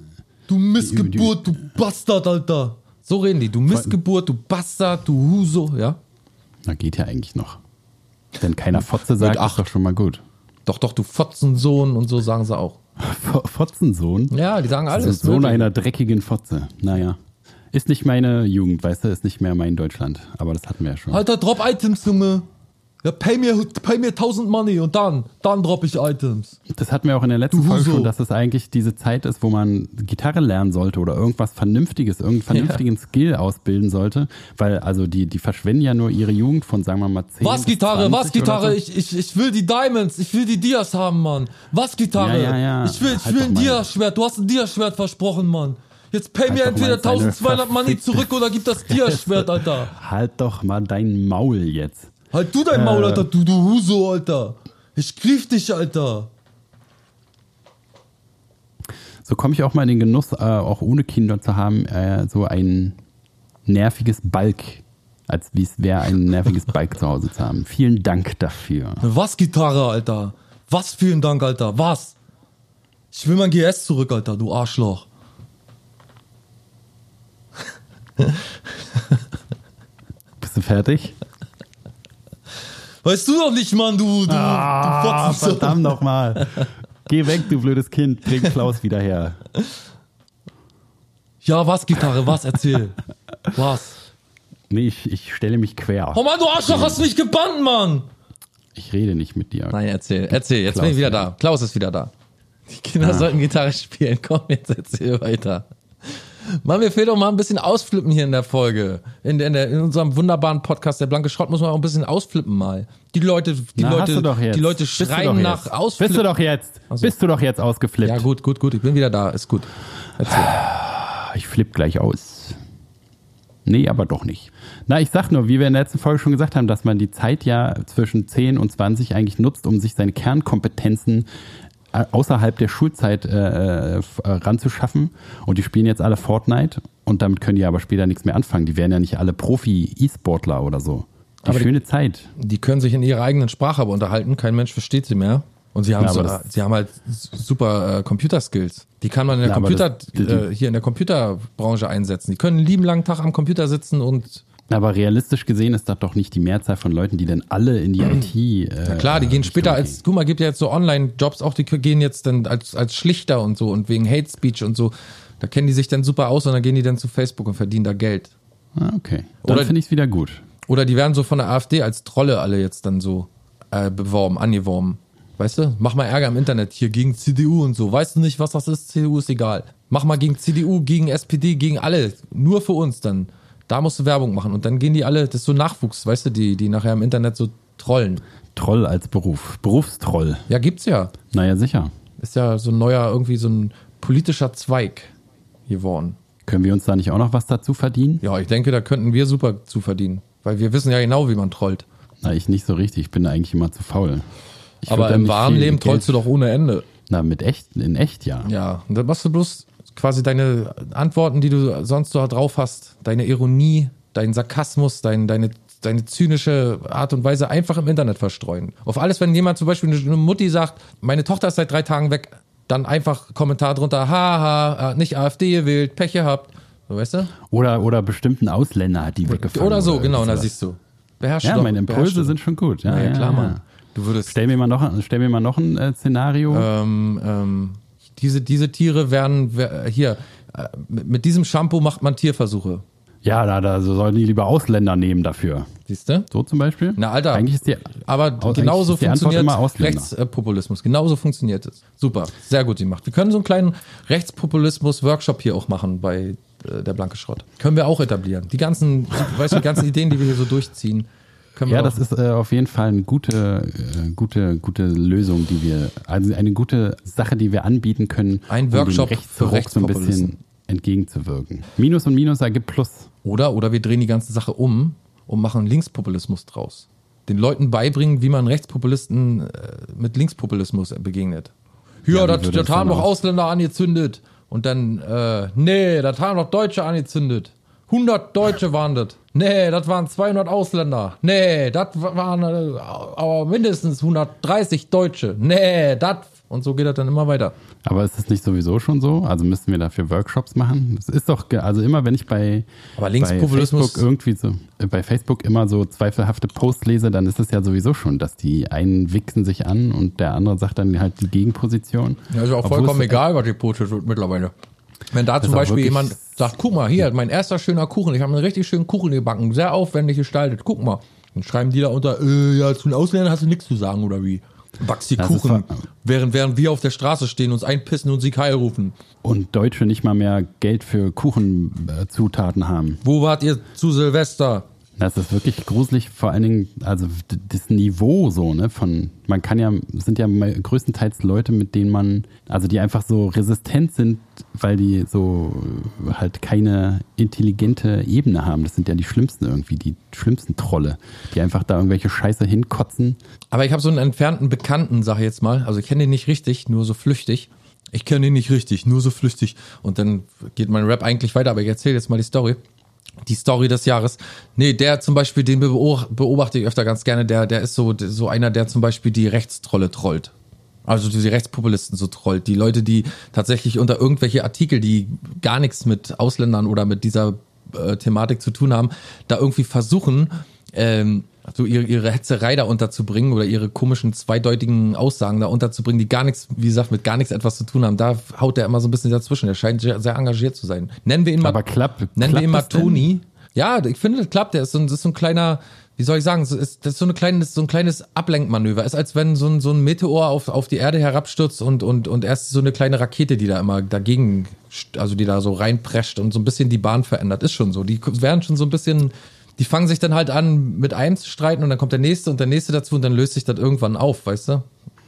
Du Missgeburt, du Bastard, Alter! So reden die. Du Missgeburt, du Bastard, du Huso, ja? Na, geht ja eigentlich noch. Wenn keiner Fotze sagt, ist doch schon mal gut. Doch, doch, du Fotzensohn und so sagen sie auch. Fotzensohn? Ja, die sagen Das alles. Sohn wirklich. einer dreckigen Fotze. Naja. Ist nicht meine Jugend, weißt du, ist nicht mehr mein Deutschland. Aber das hatten wir ja schon. Alter, drop Items, Junge! Ja, pay mir, pay mir 1000 Money und dann, dann drop ich Items. Das hatten wir auch in der letzten Du Folge schon, dass es eigentlich diese Zeit ist, wo man Gitarre lernen sollte oder irgendwas Vernünftiges, irgendeinen vernünftigen Skill ausbilden sollte. Weil, also, die, die verschwenden ja nur ihre Jugend von, sagen wir mal, 10 Was Gitarre, 20 was Gitarre? so. Ich, ich, ich will die Diamonds, ich will die Dias haben, Mann. Was Gitarre? Ja, ja, ja. Ich will, ich Halt will ein mal. Dia-Schwert. Du hast ein Dia-Schwert versprochen, Mann. Jetzt pay Halt mir entweder mal seine 1200 Money zurück oder gib das Dia-Schwert, Alter. Halt doch mal dein Maul jetzt. Halt du dein Maul, Äh. Alter, du, du Huso, Alter. Ich griff dich, Alter. So komme ich auch mal in den Genuss, äh, auch ohne Kinder zu haben, äh, so ein nerviges Balk, als wie es wäre, ein nerviges (laughs) Balk zu Hause zu haben. Vielen Dank dafür. Was Gitarre, Alter? Was vielen Dank, Alter? Was? Ich will mein GS zurück, Alter, du Arschloch. Bist du fertig? Weißt du doch nicht, Mann, du, du, Ah, du verdammt nochmal. Geh weg, du blödes Kind. Bring Klaus wieder her. Ja, was Gitarre, was? Erzähl. Was? Nee, ich, ich stelle mich quer. Oh Mann, du Arschloch, hast mich gebannt, Mann. Ich rede nicht mit dir. Nein, erzähl, erzähl. Jetzt Klaus bin ich wieder wieder. da. Klaus ist wieder da. Die Kinder Ah. sollten Gitarre spielen. Komm, jetzt erzähl weiter. Mann, mir fehlt auch mal ein bisschen Ausflippen hier in der Folge. In, in, der, in unserem wunderbaren Podcast, der blanke Schrott, muss man auch ein bisschen ausflippen mal. Die Leute, die Na, Leute, doch die Leute Bist du doch schreien jetzt. nach Ausflippen. Bist du doch jetzt. Ach so. Bist du doch jetzt ausgeflippt. Ja, gut, gut, gut. Ich bin wieder da. Ist gut. Erzähl. Ich flipp gleich aus. Nee, aber doch nicht. Na, ich sag nur, wie wir in der letzten Folge schon gesagt haben, dass man die Zeit ja zwischen 10 und 20 eigentlich nutzt, um sich seine Kernkompetenzen außerhalb der Schulzeit äh, äh, ranzuschaffen. Und die spielen jetzt alle Fortnite und damit können die aber später nichts mehr anfangen. Die werden ja nicht alle Profi-E-Sportler oder so. Die Aber die- schöne Zeit. Die können sich in ihrer eigenen Sprache aber unterhalten. Kein Mensch versteht sie mehr. Und sie haben, Ja, so, aber das- sie haben halt super äh, Computerskills. Die kann man in der Ja, Computer, das- die- die- äh, hier in der Computerbranche einsetzen. Die können einen lieben langen Tag am Computer sitzen und Aber realistisch gesehen ist das doch nicht die Mehrzahl von Leuten, die denn alle in die IT. Äh, Ja klar, die gehen später als, guck mal, gibt ja jetzt so Online-Jobs auch, die gehen jetzt dann als, als Schlichter und so und wegen Hate Speech und so. Da kennen die sich dann super aus und dann gehen die dann zu Facebook und verdienen da Geld. Ah, okay. Dann Oder- finde ich es wieder gut. Oder die werden so von der AfD als Trolle alle jetzt dann so äh, beworben, angeworben. Weißt du? Mach mal Ärger im Internet hier gegen CDU und so. Weißt du nicht, was das ist? CDU ist egal. Mach mal gegen CDU, gegen SPD, gegen alle. Nur für uns dann. Da musst du Werbung machen. Und dann gehen die alle, das ist so Nachwuchs, weißt du, die, die nachher im Internet so trollen. Troll als Beruf. Berufstroll. Ja, gibt's ja. Naja, sicher. Ist ja so ein neuer, irgendwie so ein politischer Zweig geworden. Können wir uns da nicht auch noch was dazu verdienen? Ja, ich denke, da könnten wir super zu verdienen. Weil wir wissen ja genau, wie man trollt. Na, ich nicht so richtig. Ich bin eigentlich immer zu faul. Ich Aber im wahren Leben trollst du doch ohne Ende. Na, mit echt, in echt ja. Ja, und dann machst du bloß quasi deine Antworten, die du sonst so drauf hast, deine Ironie, deinen Sarkasmus, dein, deine, deine zynische Art und Weise einfach im Internet verstreuen. Auf alles, wenn jemand zum Beispiel eine Mutti sagt, meine Tochter ist seit drei Tagen weg, dann einfach Kommentar drunter, haha, hat nicht AfD gewählt, Pech gehabt. So, weißt du? Oder, oder bestimmten Ausländer hat die weggefangen. Oder so, genau, irgendwie da siehst du. Beherrschst Ja, doch, meine Impulse sind schon gut. Ja, Ja, ja, klar, ja. Mann. Du würdest. Stell mir mal noch, stell mir mal noch ein äh, Szenario. Ähm, ähm, diese, diese Tiere werden, wer- hier, äh, mit, diesem Shampoo macht man Tierversuche. Ja, da, da sollen die lieber Ausländer nehmen dafür. Siehst du? So zum Beispiel? Na, Alter. Eigentlich ist die, Aber genauso ist die funktioniert. Rechtspopulismus. Genauso funktioniert es. Super. Sehr gut gemacht. Wir können so einen kleinen Rechtspopulismus-Workshop hier auch machen bei äh, der Blanke Schrott. Können wir auch etablieren. Die ganzen, weißt du, die ganzen (laughs) Ideen, die wir hier so durchziehen, Ja, das ist äh, auf jeden Fall eine gute, äh, gute, gute Lösung, die wir, also eine gute Sache, die wir anbieten können, Ein Workshop um dem Rechtsruck so ein bisschen entgegenzuwirken. Minus und Minus ergibt Plus. Oder, oder wir drehen die ganze Sache um und machen Linkspopulismus draus. Den Leuten beibringen, wie man Rechtspopulisten äh, mit Linkspopulismus begegnet. Ja, Ja, das, haben doch aus- Ausländer angezündet. Und dann, äh, nee, das haben doch Deutsche angezündet. 100 Deutsche waren das. Nee, das waren 200 Ausländer. Nee, das waren äh, aber mindestens 130 Deutsche. Nee, das. Und so geht das dann immer weiter. Aber ist es nicht sowieso schon so? Also müssen wir dafür Workshops machen? Das ist doch, also immer wenn ich bei, Aber bei Facebook irgendwie so, äh, bei Facebook immer so zweifelhafte Posts lese, dann ist es ja sowieso schon, dass die einen wichsen sich an und der andere sagt dann halt die Gegenposition. Ja, ist ja auch Obwohl vollkommen egal, was gepostet wird mittlerweile. Wenn da Das zum Beispiel jemand sagt, guck mal, hier, mein erster schöner Kuchen, ich habe einen richtig schönen Kuchen gebacken, sehr aufwendig gestaltet, guck mal. Dann schreiben die da unter, äh, ja, zu den Ausländern hast du nichts zu sagen, oder wie? Backst die Das Kuchen, während, während wir auf der Straße stehen, uns einpissen und sie Keil rufen. Und Deutsche nicht mal mehr Geld für Kuchenzutaten haben. Wo wart ihr zu Silvester? Das ist wirklich gruselig, vor allen Dingen, also das Niveau so, ne, von, man kann ja, sind ja größtenteils Leute, mit denen man, also die einfach so resistent sind, weil die so äh, halt keine intelligente Ebene haben. Das sind ja die schlimmsten irgendwie, die schlimmsten Trolle, die einfach da irgendwelche Scheiße hinkotzen. Aber ich habe so einen entfernten Bekannten, sag ich jetzt mal. Also ich kenne den nicht richtig, nur so flüchtig. Ich kenne den nicht richtig, nur so flüchtig. Und dann geht mein Rap eigentlich weiter, aber ich erzähle jetzt mal die Story. Die Story des Jahres. Nee, der zum Beispiel, den beob- beobachte ich öfter ganz gerne, der, der ist so, so einer, der zum Beispiel die Rechtstrolle trollt. Also die Rechtspopulisten so trollt. Die Leute, die tatsächlich unter irgendwelche Artikel, die gar nichts mit Ausländern oder mit dieser äh, Thematik zu tun haben, da irgendwie versuchen, ähm, so ihre, ihre Hetzerei da unterzubringen oder ihre komischen zweideutigen Aussagen da unterzubringen, die gar nichts, wie gesagt, mit gar nichts etwas zu tun haben. Da haut er immer so ein bisschen dazwischen. Er scheint sehr, sehr engagiert zu sein. Nennen wir ihn mal, Aber klappt, nennen wir klappt ihn mal das denn? Toni. Ja, ich finde, das klappt. Der ist so ein, das ist so ein kleiner, wie soll ich sagen, so ist, das ist so, eine kleine, so ein kleines Ablenkmanöver. Ist als wenn so ein, so ein Meteor auf, auf die Erde herabstürzt und, und, und erst so eine kleine Rakete, die da immer dagegen, also die da so reinprescht und so ein bisschen die Bahn verändert. Ist schon so. Die werden schon so ein bisschen, die fangen sich dann halt an, mit einem zu streiten und dann kommt der nächste und der nächste dazu und dann löst sich das irgendwann auf, weißt du?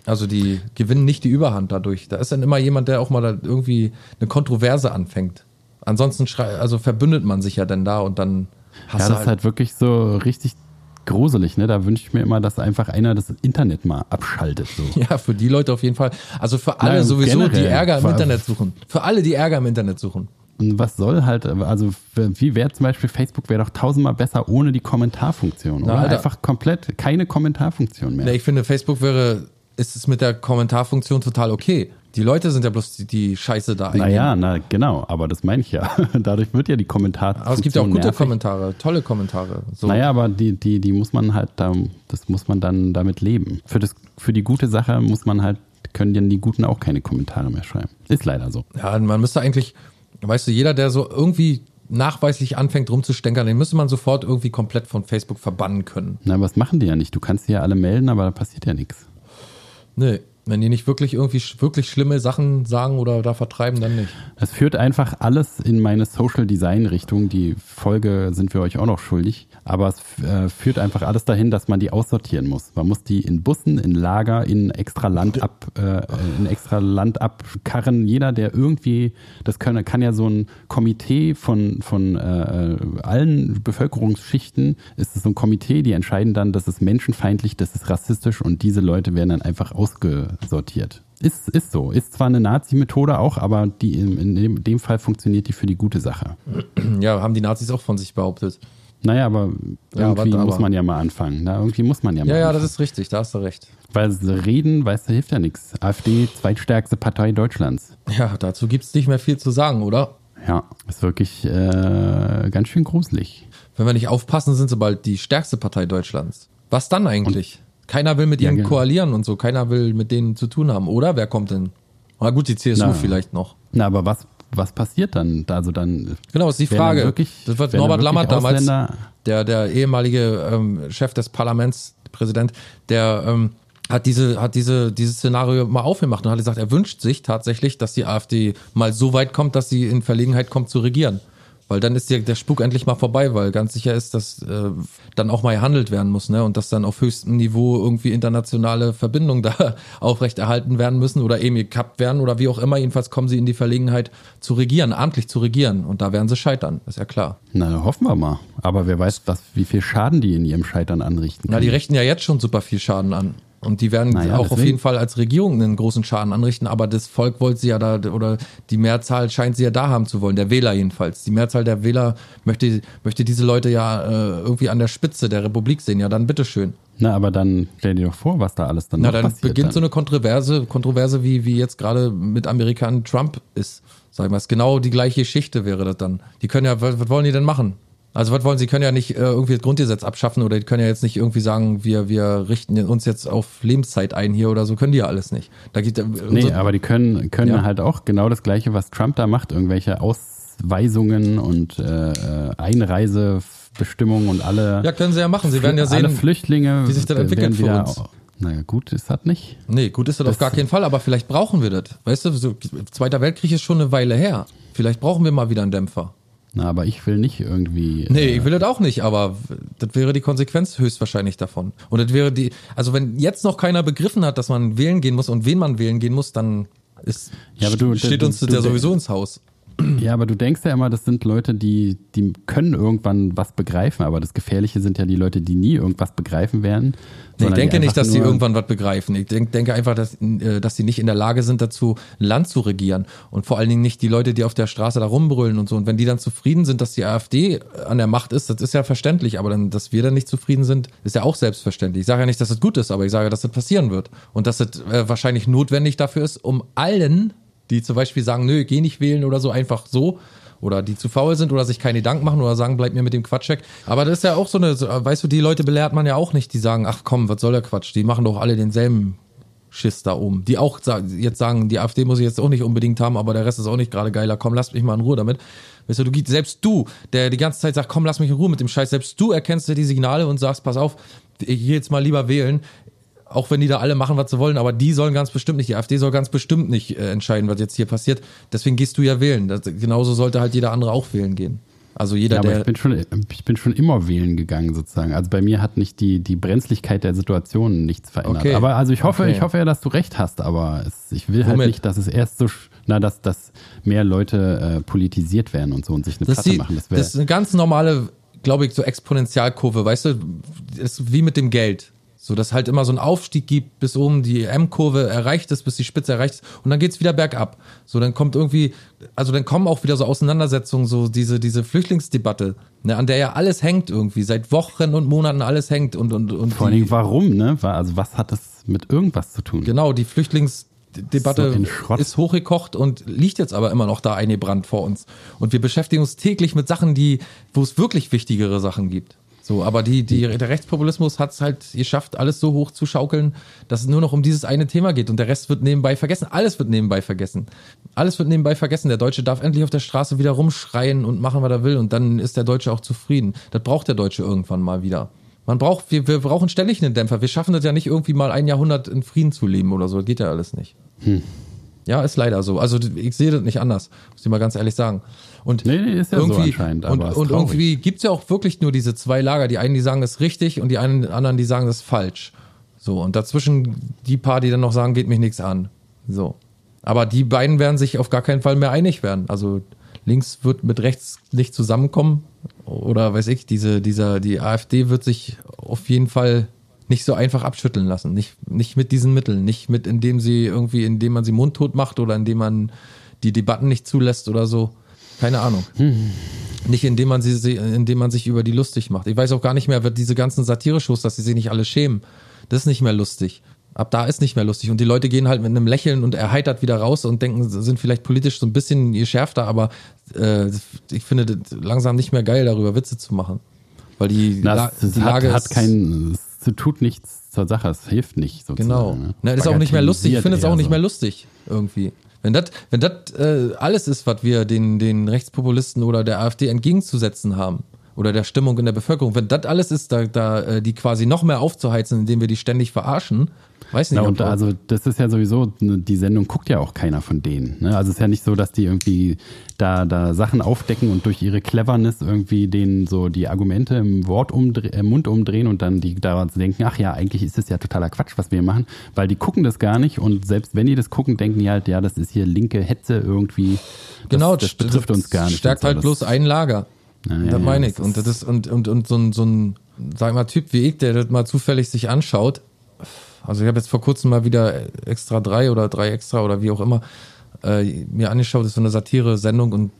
Also die gewinnen nicht die Überhand dadurch. Da ist dann immer jemand, der auch mal irgendwie eine Kontroverse anfängt. Ansonsten also verbündet man sich ja dann da und dann hast ja, du das ist halt wirklich so richtig gruselig, ne? Da wünsche ich mir immer, dass einfach einer das Internet mal abschaltet. So. (laughs) Ja, für die Leute auf jeden Fall. Also für alle Nein, sowieso, die. Ärger im Internet suchen. Für alle, die Ärger im Internet suchen. Und was soll halt, also wie wäre zum Beispiel Facebook wäre doch tausendmal besser ohne die Kommentarfunktion, Na, oder? Alter. Einfach komplett keine Kommentarfunktion mehr. Ne, ich finde, Facebook wäre, ist es mit der Kommentarfunktion total okay. Die Leute sind ja bloß die, die Scheiße da. Naja, na genau, aber das meine ich ja. (laughs) Dadurch wird ja die Kommentarfunktion Aber es gibt ja auch gute nervig. Kommentare, tolle Kommentare. So. Naja, aber die, die, die muss man halt, da, das muss man dann damit leben. Für, das, für die gute Sache muss man halt, können dann die Guten auch keine Kommentare mehr schreiben. Ist leider so. Ja, man müsste eigentlich, weißt du, jeder, der so irgendwie nachweislich anfängt rumzustänkern, den müsste man sofort irgendwie komplett von Facebook verbannen können. Na, was machen die ja nicht? Du kannst die ja alle melden, aber da passiert ja nichts. Nee, wenn die nicht wirklich irgendwie wirklich schlimme Sachen sagen oder da vertreiben, dann nicht. Es führt einfach alles in meine Social Design Richtung. Die Folge sind wir euch auch noch schuldig. Aber es äh, führt einfach alles dahin, dass man die aussortieren muss. Man muss die in Bussen, in Lager, in extra Land ab, äh, in extra Land abkarren. Jeder, der irgendwie, das kann, kann ja so ein Komitee von, von äh, allen Bevölkerungsschichten, ist es so ein Komitee, die entscheiden dann, das ist menschenfeindlich, das ist rassistisch und diese Leute werden dann einfach ausgesortiert. Ist, ist so. Ist zwar eine Nazi-Methode auch, aber die in, in dem, dem Fall funktioniert die für die gute Sache. Ja, haben die Nazis auch von sich behauptet. Naja, aber Ja, irgendwie warte, muss aber- man ja mal anfangen. Na, irgendwie muss man ja mal Ja, ja, anfangen. das ist richtig, da hast du recht. Weil reden, weißt du, hilft ja nichts. AfD, zweitstärkste Partei Deutschlands. Ja, dazu gibt's nicht mehr viel zu sagen, oder? Ja, ist wirklich äh, ganz schön gruselig. Wenn wir nicht aufpassen, sind sie bald die stärkste Partei Deutschlands. Was dann eigentlich? Keiner will mit Ja, ihnen genau. koalieren und so. Keiner will mit denen zu tun haben, oder? Wer kommt denn? Na gut, die CSU Na. vielleicht noch. Na, aber was, was passiert dann? Also dann. Genau, ist die Frage. Wirklich, das wird Norbert Lammert damals, der, der ehemalige ähm, Chef des Parlaments, Präsident, der ähm, hat diese, hat diese, dieses Szenario mal aufgemacht und hat gesagt, er wünscht sich tatsächlich, dass die AfD mal so weit kommt, dass sie in Verlegenheit kommt zu regieren. Weil dann ist der, der Spuk endlich mal vorbei, weil ganz sicher ist, dass äh, dann auch mal gehandelt werden muss, ne? Und dass dann auf höchstem Niveau irgendwie internationale Verbindungen da (laughs) aufrechterhalten werden müssen oder eben gekappt werden oder wie auch immer. Jedenfalls kommen sie in die Verlegenheit zu regieren, amtlich zu regieren. Und da werden sie scheitern, ist ja klar. Na, hoffen wir mal. Aber wer weiß, was, wie viel Schaden die in ihrem Scheitern anrichten Na, können. die richten ja jetzt schon super viel Schaden an. Und die werden Naja, auch auf deswegen. jeden Fall als Regierung einen großen Schaden anrichten, aber das Volk wollte sie ja da, oder die Mehrzahl scheint sie ja da haben zu wollen, der Wähler jedenfalls. Die Mehrzahl der Wähler möchte, möchte diese Leute ja äh, irgendwie an der Spitze der Republik sehen. Ja, dann bitteschön. Na, aber dann stell dir doch vor, was da alles dann Na, noch dann passiert. beginnt dann. so eine Kontroverse, Kontroverse wie, wie jetzt gerade mit Amerika und Trump ist. Sag ich mal, ist genau die gleiche Geschichte wäre das dann. Die können ja, was, was wollen die denn machen? Also was wollen sie? Können ja nicht äh, irgendwie das Grundgesetz abschaffen oder die können ja jetzt nicht irgendwie sagen, wir, wir richten uns jetzt auf Lebenszeit ein hier oder so. Können die ja alles nicht. Da geht äh, Nee, aber die können, können Ja. halt auch genau das Gleiche, was Trump da macht, irgendwelche Ausweisungen und äh, äh, Einreisebestimmungen und alle. Ja, können sie ja machen. Sie werden ja alle sehen, Flüchtlinge wie sich das entwickelt werden für uns. Naja, gut ist das nicht. Nee, gut ist das, auf gar keinen Fall, aber vielleicht brauchen wir das. Weißt du, so, Zweiter Weltkrieg ist schon eine Weile her. Vielleicht brauchen wir mal wieder einen Dämpfer. Na, aber ich will nicht irgendwie. Nee, äh, ich will das auch nicht, aber das wäre die Konsequenz höchstwahrscheinlich davon. Und das wäre die, also wenn jetzt noch keiner begriffen hat, dass man wählen gehen muss und wen man wählen gehen muss, dann ist, Ja, aber du- steht du- uns das ja sowieso ins Haus. Ja, aber du denkst ja immer, das sind Leute, die, die können irgendwann was begreifen, aber das Gefährliche sind ja die Leute, die nie irgendwas begreifen werden. Nee, ich denke nicht, dass sie irgendwann was begreifen. Ich denk, denke einfach, dass, äh, dass sie nicht in der Lage sind, dazu ein Land zu regieren. Und vor allen Dingen nicht die Leute, die auf der Straße da rumbrüllen und so. Und wenn die dann zufrieden sind, dass die AfD an der Macht ist, das ist ja verständlich. Aber dann, dass wir dann nicht zufrieden sind, ist ja auch selbstverständlich. Ich sage ja nicht, dass das gut ist, aber ich sage, dass das passieren wird. Und dass das äh, wahrscheinlich notwendig dafür ist, um allen, die zum Beispiel sagen, nö, geh nicht wählen oder so, einfach so, oder die zu faul sind oder sich keine Gedanken machen oder sagen, bleib mir mit dem Quatsch weg. Aber das ist ja auch so eine, weißt du, die Leute belehrt man ja auch nicht, die sagen, ach komm, was soll der Quatsch? Die machen doch alle denselben Schiss da oben. Die auch jetzt sagen, die AfD muss ich jetzt auch nicht unbedingt haben, aber der Rest ist auch nicht gerade geiler. Komm, lasst mich mal in Ruhe damit. Weißt du, du selbst du, der die ganze Zeit sagt, komm, lass mich in Ruhe mit dem Scheiß, selbst du erkennst ja die Signale und sagst, pass auf, ich gehe jetzt mal lieber wählen. Auch wenn die da alle machen, was sie wollen, aber die sollen ganz bestimmt nicht, die AfD soll ganz bestimmt nicht äh, entscheiden, was jetzt hier passiert. Deswegen gehst du ja wählen. Das, genauso sollte halt jeder andere auch wählen gehen. Also jeder, Ja, aber der. ich bin, schon, ich bin schon immer wählen gegangen, sozusagen. Also bei mir hat nicht die, die Brenzlichkeit der Situation nichts verändert. Okay. Aber also ich hoffe, Okay. ich hoffe ja, dass du recht hast, aber es, ich will halt Womit? nicht, dass es erst so, na, dass, dass mehr Leute äh, politisiert werden und so und sich eine Das Platte die, machen. Das das ist eine ganz normale, glaube ich, so Exponentialkurve, weißt du, das ist wie mit dem Geld. So, dass halt immer so ein Aufstieg gibt, bis oben die M-Kurve erreicht ist, bis die Spitze erreicht ist und dann geht's wieder bergab. So, dann kommt irgendwie, also dann kommen auch wieder so Auseinandersetzungen, so diese, diese Flüchtlingsdebatte, ne, an der ja alles hängt irgendwie, seit Wochen und Monaten alles hängt und, und, und vor allen Dingen, warum, ne? Also was hat das mit irgendwas zu tun? Genau, die Flüchtlingsdebatte So ist hochgekocht und liegt jetzt aber immer noch da eingebrannt vor uns. Und wir beschäftigen uns täglich mit Sachen, die, wo es wirklich wichtigere Sachen gibt. So, aber die, die, der Rechtspopulismus hat es halt geschafft, alles so hoch zu schaukeln, dass es nur noch um dieses eine Thema geht und der Rest wird nebenbei vergessen. Alles wird nebenbei vergessen. Alles wird nebenbei vergessen. Der Deutsche darf endlich auf der Straße wieder rumschreien und machen, was er will und dann ist der Deutsche auch zufrieden. Das braucht der Deutsche irgendwann mal wieder. Man braucht, wir, wir brauchen ständig einen Dämpfer. Wir schaffen das ja nicht irgendwie mal ein Jahrhundert in Frieden zu leben oder so. Das geht ja alles nicht. Ja, ist leider so. Also ich sehe das nicht anders, muss ich mal ganz ehrlich sagen. Und Nee, nee, ist ja so irgendwie, anscheinend, und, und irgendwie gibt's ja auch wirklich nur diese zwei Lager. Die einen, die sagen, das ist richtig und die einen, anderen, die sagen, das ist falsch. So, und dazwischen die paar, die dann noch sagen, geht mich nichts an. So. Aber die beiden werden sich auf gar keinen Fall mehr einig werden. Also links wird mit rechts nicht zusammenkommen. Oder weiß ich, diese, dieser, die AfD wird sich auf jeden Fall nicht so einfach abschütteln lassen. Nicht, nicht mit diesen Mitteln. Nicht mit, indem sie irgendwie, indem man sie mundtot macht oder indem man die Debatten nicht zulässt oder so. Keine Ahnung. Nicht indem man sie, indem man sich über die lustig macht. Ich weiß auch gar nicht mehr, diese ganzen Satire-Shows, dass sie sich nicht alle schämen. Das ist nicht mehr lustig. Ab da ist nicht mehr lustig. Und die Leute gehen halt mit einem Lächeln und erheitert wieder raus und denken, sie sind vielleicht politisch so ein bisschen geschärfter, aber äh, ich finde das langsam nicht mehr geil, darüber Witze zu machen. Weil die, Na, La die hat, Lage hat ist, kein, es tut nichts zur Sache, es hilft nicht sozusagen. Genau. ne? Na, ist auch nicht mehr lustig. Ich finde es auch nicht mehr lustig irgendwie. Wenn das wenn äh, alles ist, was wir den den Rechtspopulisten oder der AfD entgegenzusetzen haben oder der Stimmung in der Bevölkerung, wenn das alles ist, da da äh, die quasi noch mehr aufzuheizen, indem wir die ständig verarschen, weiß nicht. Na, und also das ist ja sowieso, ne, die Sendung guckt ja auch keiner von denen. Ne? Also es ist ja nicht so, dass die irgendwie da, da Sachen aufdecken und durch ihre Cleverness irgendwie denen so die Argumente im Wort umdre äh, Mund umdrehen und dann die daran denken, ach ja, eigentlich ist das ja totaler Quatsch, was wir hier machen, weil die gucken das gar nicht und selbst wenn die das gucken, denken die halt, ja, das ist hier linke Hetze irgendwie. Das, genau, das betrifft uns gar nicht. Stärkt halt bloß ein Lager. Ja, ja, das ja, meine ich. das Und das ist, und, und, und so ein, so ein, sag mal, Typ wie ich, der das mal zufällig sich anschaut. Also ich habe jetzt vor kurzem mal wieder extra drei oder drei extra oder wie auch immer äh, mir angeschaut, das ist so eine Satire-Sendung und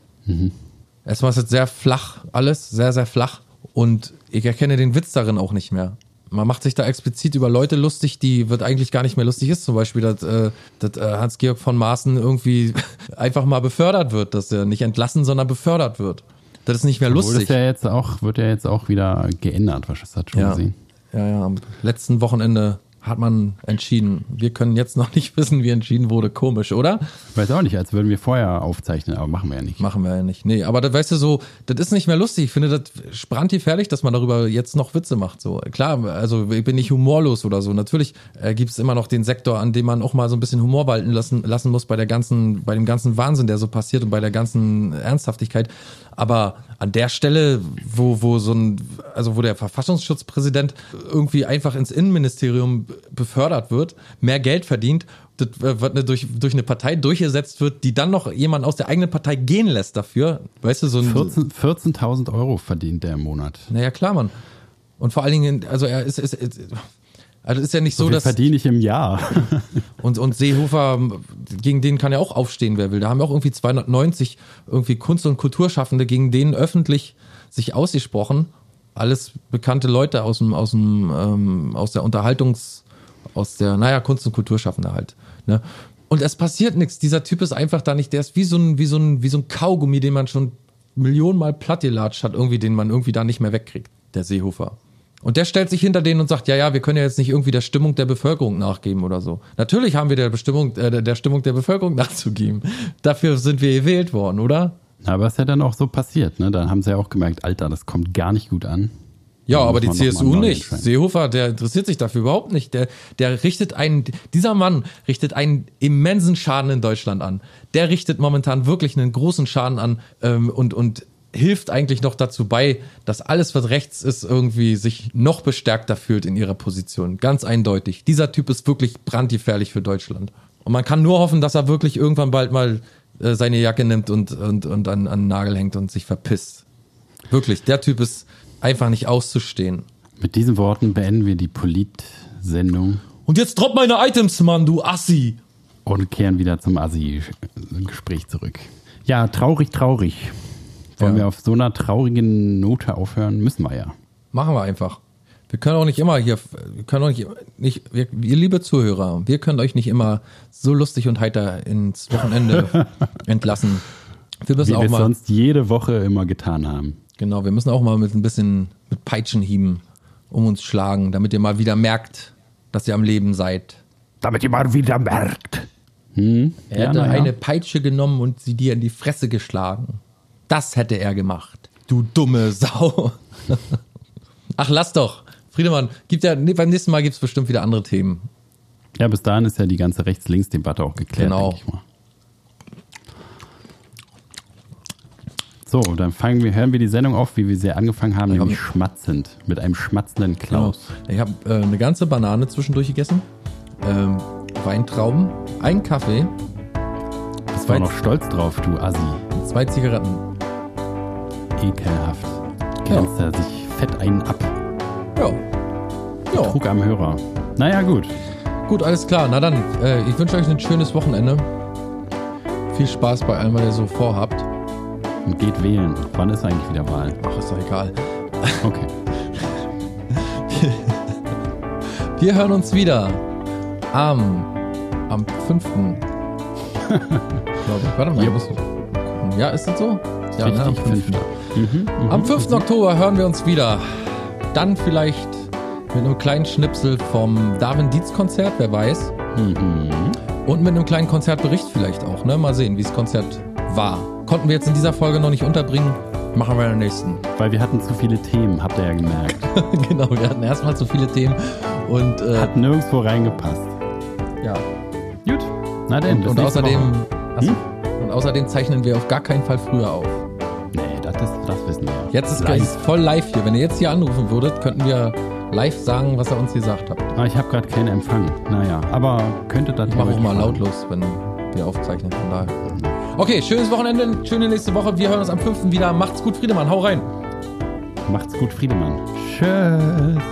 erstmal ist es sehr flach alles, sehr, sehr flach. Und ich erkenne den Witz darin auch nicht mehr. Man macht sich da explizit über Leute lustig, die wird eigentlich gar nicht mehr lustig ist. Zum Beispiel, dass, äh, dass äh, Hans-Georg von Maaßen irgendwie (laughs) einfach mal befördert wird, dass er nicht entlassen, sondern befördert wird. Das ist nicht mehr Obwohl lustig. Das ja jetzt auch, wird ja jetzt auch wieder geändert, was das hat schon Ja. gesehen. Ja, ja, am letzten Wochenende hat man entschieden. Wir können jetzt noch nicht (laughs) wissen, wie entschieden wurde. Komisch, oder? Weiß auch nicht, als würden wir vorher aufzeichnen, aber machen wir ja nicht. Machen wir ja nicht. Nee, aber das weißt du so, das ist nicht mehr lustig. Ich finde das brandgefährlich, dass man darüber jetzt noch Witze macht. So klar, also ich bin nicht humorlos oder so. Natürlich äh, gibt es immer noch den Sektor, an dem man auch mal so ein bisschen Humor walten lassen, lassen muss bei der ganzen, bei dem ganzen Wahnsinn, der so passiert und bei der ganzen Ernsthaftigkeit. Aber an der Stelle, wo, wo so ein, also wo der Verfassungsschutzpräsident irgendwie einfach ins Innenministerium befördert wird, mehr Geld verdient, das, äh, was durch, durch eine Partei durchgesetzt wird, die dann noch jemand aus der eigenen Partei gehen lässt dafür. Weißt du, so ein. 14 14.000 Euro verdient der im Monat. Naja, klar, Mann. Und vor allen Dingen, also er ist, ist, ist also ist ja nicht so, So viel dass. verdiene ich im Jahr. (laughs) Und, und Seehofer, gegen den kann ja auch aufstehen, wer will. Da haben ja auch irgendwie 290 irgendwie Kunst- und Kulturschaffende gegen den öffentlich sich ausgesprochen. Alles bekannte Leute aus dem, aus dem, ähm, aus der Unterhaltungs, aus der, naja, Kunst- und Kulturschaffende halt. Ne? Und es passiert nichts. Dieser Typ ist einfach da nicht, der ist wie so ein, wie so ein, wie so ein Kaugummi, den man schon Millionenmal plattgelatscht hat, irgendwie, den man irgendwie da nicht mehr wegkriegt, der Seehofer. Und der stellt sich hinter denen und sagt, ja, ja, wir können ja jetzt nicht irgendwie der Stimmung der Bevölkerung nachgeben oder so. Natürlich haben wir der Bestimmung, äh, der Stimmung der Bevölkerung (laughs) nachzugeben. Dafür sind wir gewählt worden, oder? Aber es ist ja dann auch so passiert, ne? Dann haben sie ja auch gemerkt, Alter, das kommt gar nicht gut an. Ja, aber die CSU nicht. Seehofer, der interessiert sich dafür überhaupt nicht. Der, der richtet einen, dieser Mann richtet einen immensen Schaden in Deutschland an. Der richtet momentan wirklich einen großen Schaden an ähm, und, und hilft eigentlich noch dazu bei, dass alles, was rechts ist, irgendwie sich noch bestärkter fühlt in ihrer Position. Ganz eindeutig. Dieser Typ ist wirklich brandgefährlich für Deutschland. Und man kann nur hoffen, dass er wirklich irgendwann bald mal äh, seine Jacke nimmt und, und, und an, an den Nagel hängt und sich verpisst. Wirklich, der Typ ist einfach nicht auszustehen. Mit diesen Worten beenden wir die Polit-Sendung Und jetzt drop meine Items, Mann, du Assi. und kehren wieder zum Assi-Gespräch zurück. Ja, traurig, traurig. Wollen Ja. wir auf so einer traurigen Note aufhören? Müssen wir ja. Machen wir einfach. Wir können auch nicht immer hier, wir können auch nicht, nicht wir, ihr liebe Zuhörer, wir können euch nicht immer so lustig und heiter ins Wochenende (laughs) entlassen. Wir müssen Wie auch wir es mal, sonst jede Woche immer getan haben. genau, wir müssen auch mal mit ein bisschen mit Peitschenhieben um uns schlagen, damit ihr mal wieder merkt, dass ihr am Leben seid. Damit ihr mal wieder merkt. Hm? Er Ja, hätte na ja. eine Peitsche genommen und sie dir in die Fresse geschlagen. Das hätte er gemacht. Du dumme Sau. (laughs) Ach, lass doch. Friedemann, gibt ja, nee, beim nächsten Mal gibt es bestimmt wieder andere Themen. Ja, bis dahin ist ja die ganze Rechts-Links-Debatte auch geklärt, Genau. denke ich mal. So, dann fangen wir, hören wir die Sendung auf, wie wir sie angefangen haben, nämlich schmatzend. Mit einem schmatzenden Klaus. Ich habe äh, eine ganze Banane zwischendurch gegessen, ähm, Weintrauben, ein Kaffee, Bist du auch noch stolz drauf, du Assi. zwei Zigaretten. Ekelhaft. Grenzt er sich fett einen ab. Ja. Ja. Trug am Hörer. Naja, gut. Gut, alles klar. Na dann, äh, ich wünsche euch ein schönes Wochenende. Viel Spaß bei allem, was ihr so vorhabt. Und geht wählen. Wann ist eigentlich wieder Wahl? Ach, ist doch egal. Okay. (laughs) Wir hören uns wieder am, am 5. (laughs) Glaube ich. Warte mal, ich muss, ja, ist das so? Ja, ne, am Richtig, 5. Mhm, mhm. Am 5. Oktober hören wir uns wieder. Dann vielleicht mit einem kleinen Schnipsel vom Darwin Dietz Konzert, wer weiß. Mhm. Und mit einem kleinen Konzertbericht vielleicht auch, ne? Mal sehen, wie das Konzert war. Konnten wir jetzt in dieser Folge noch nicht unterbringen. Machen wir in der nächsten. Weil wir hatten zu viele Themen, habt ihr ja gemerkt. (laughs) genau, wir hatten erstmal zu viele Themen und äh, Hat nirgendwo reingepasst. ja. Gut. Na denn, Und, bis und außerdem, Woche. Hm? und außerdem zeichnen wir auf gar keinen Fall früher auf. Das, wissen wir. Jetzt ist Live. es voll live hier. Wenn ihr jetzt hier anrufen würdet, könnten wir live sagen, was ihr uns gesagt habt. Ah, ich habe gerade keinen Empfang. Naja, aber könnte das Ich mache auch mal lautlos, wenn wir aufzeichnen. Von daher. Okay, schönes Wochenende, schöne nächste Woche. Wir hören uns am 5. wieder. Macht's gut, Friedemann. Hau rein. Macht's gut, Friedemann. Tschüss.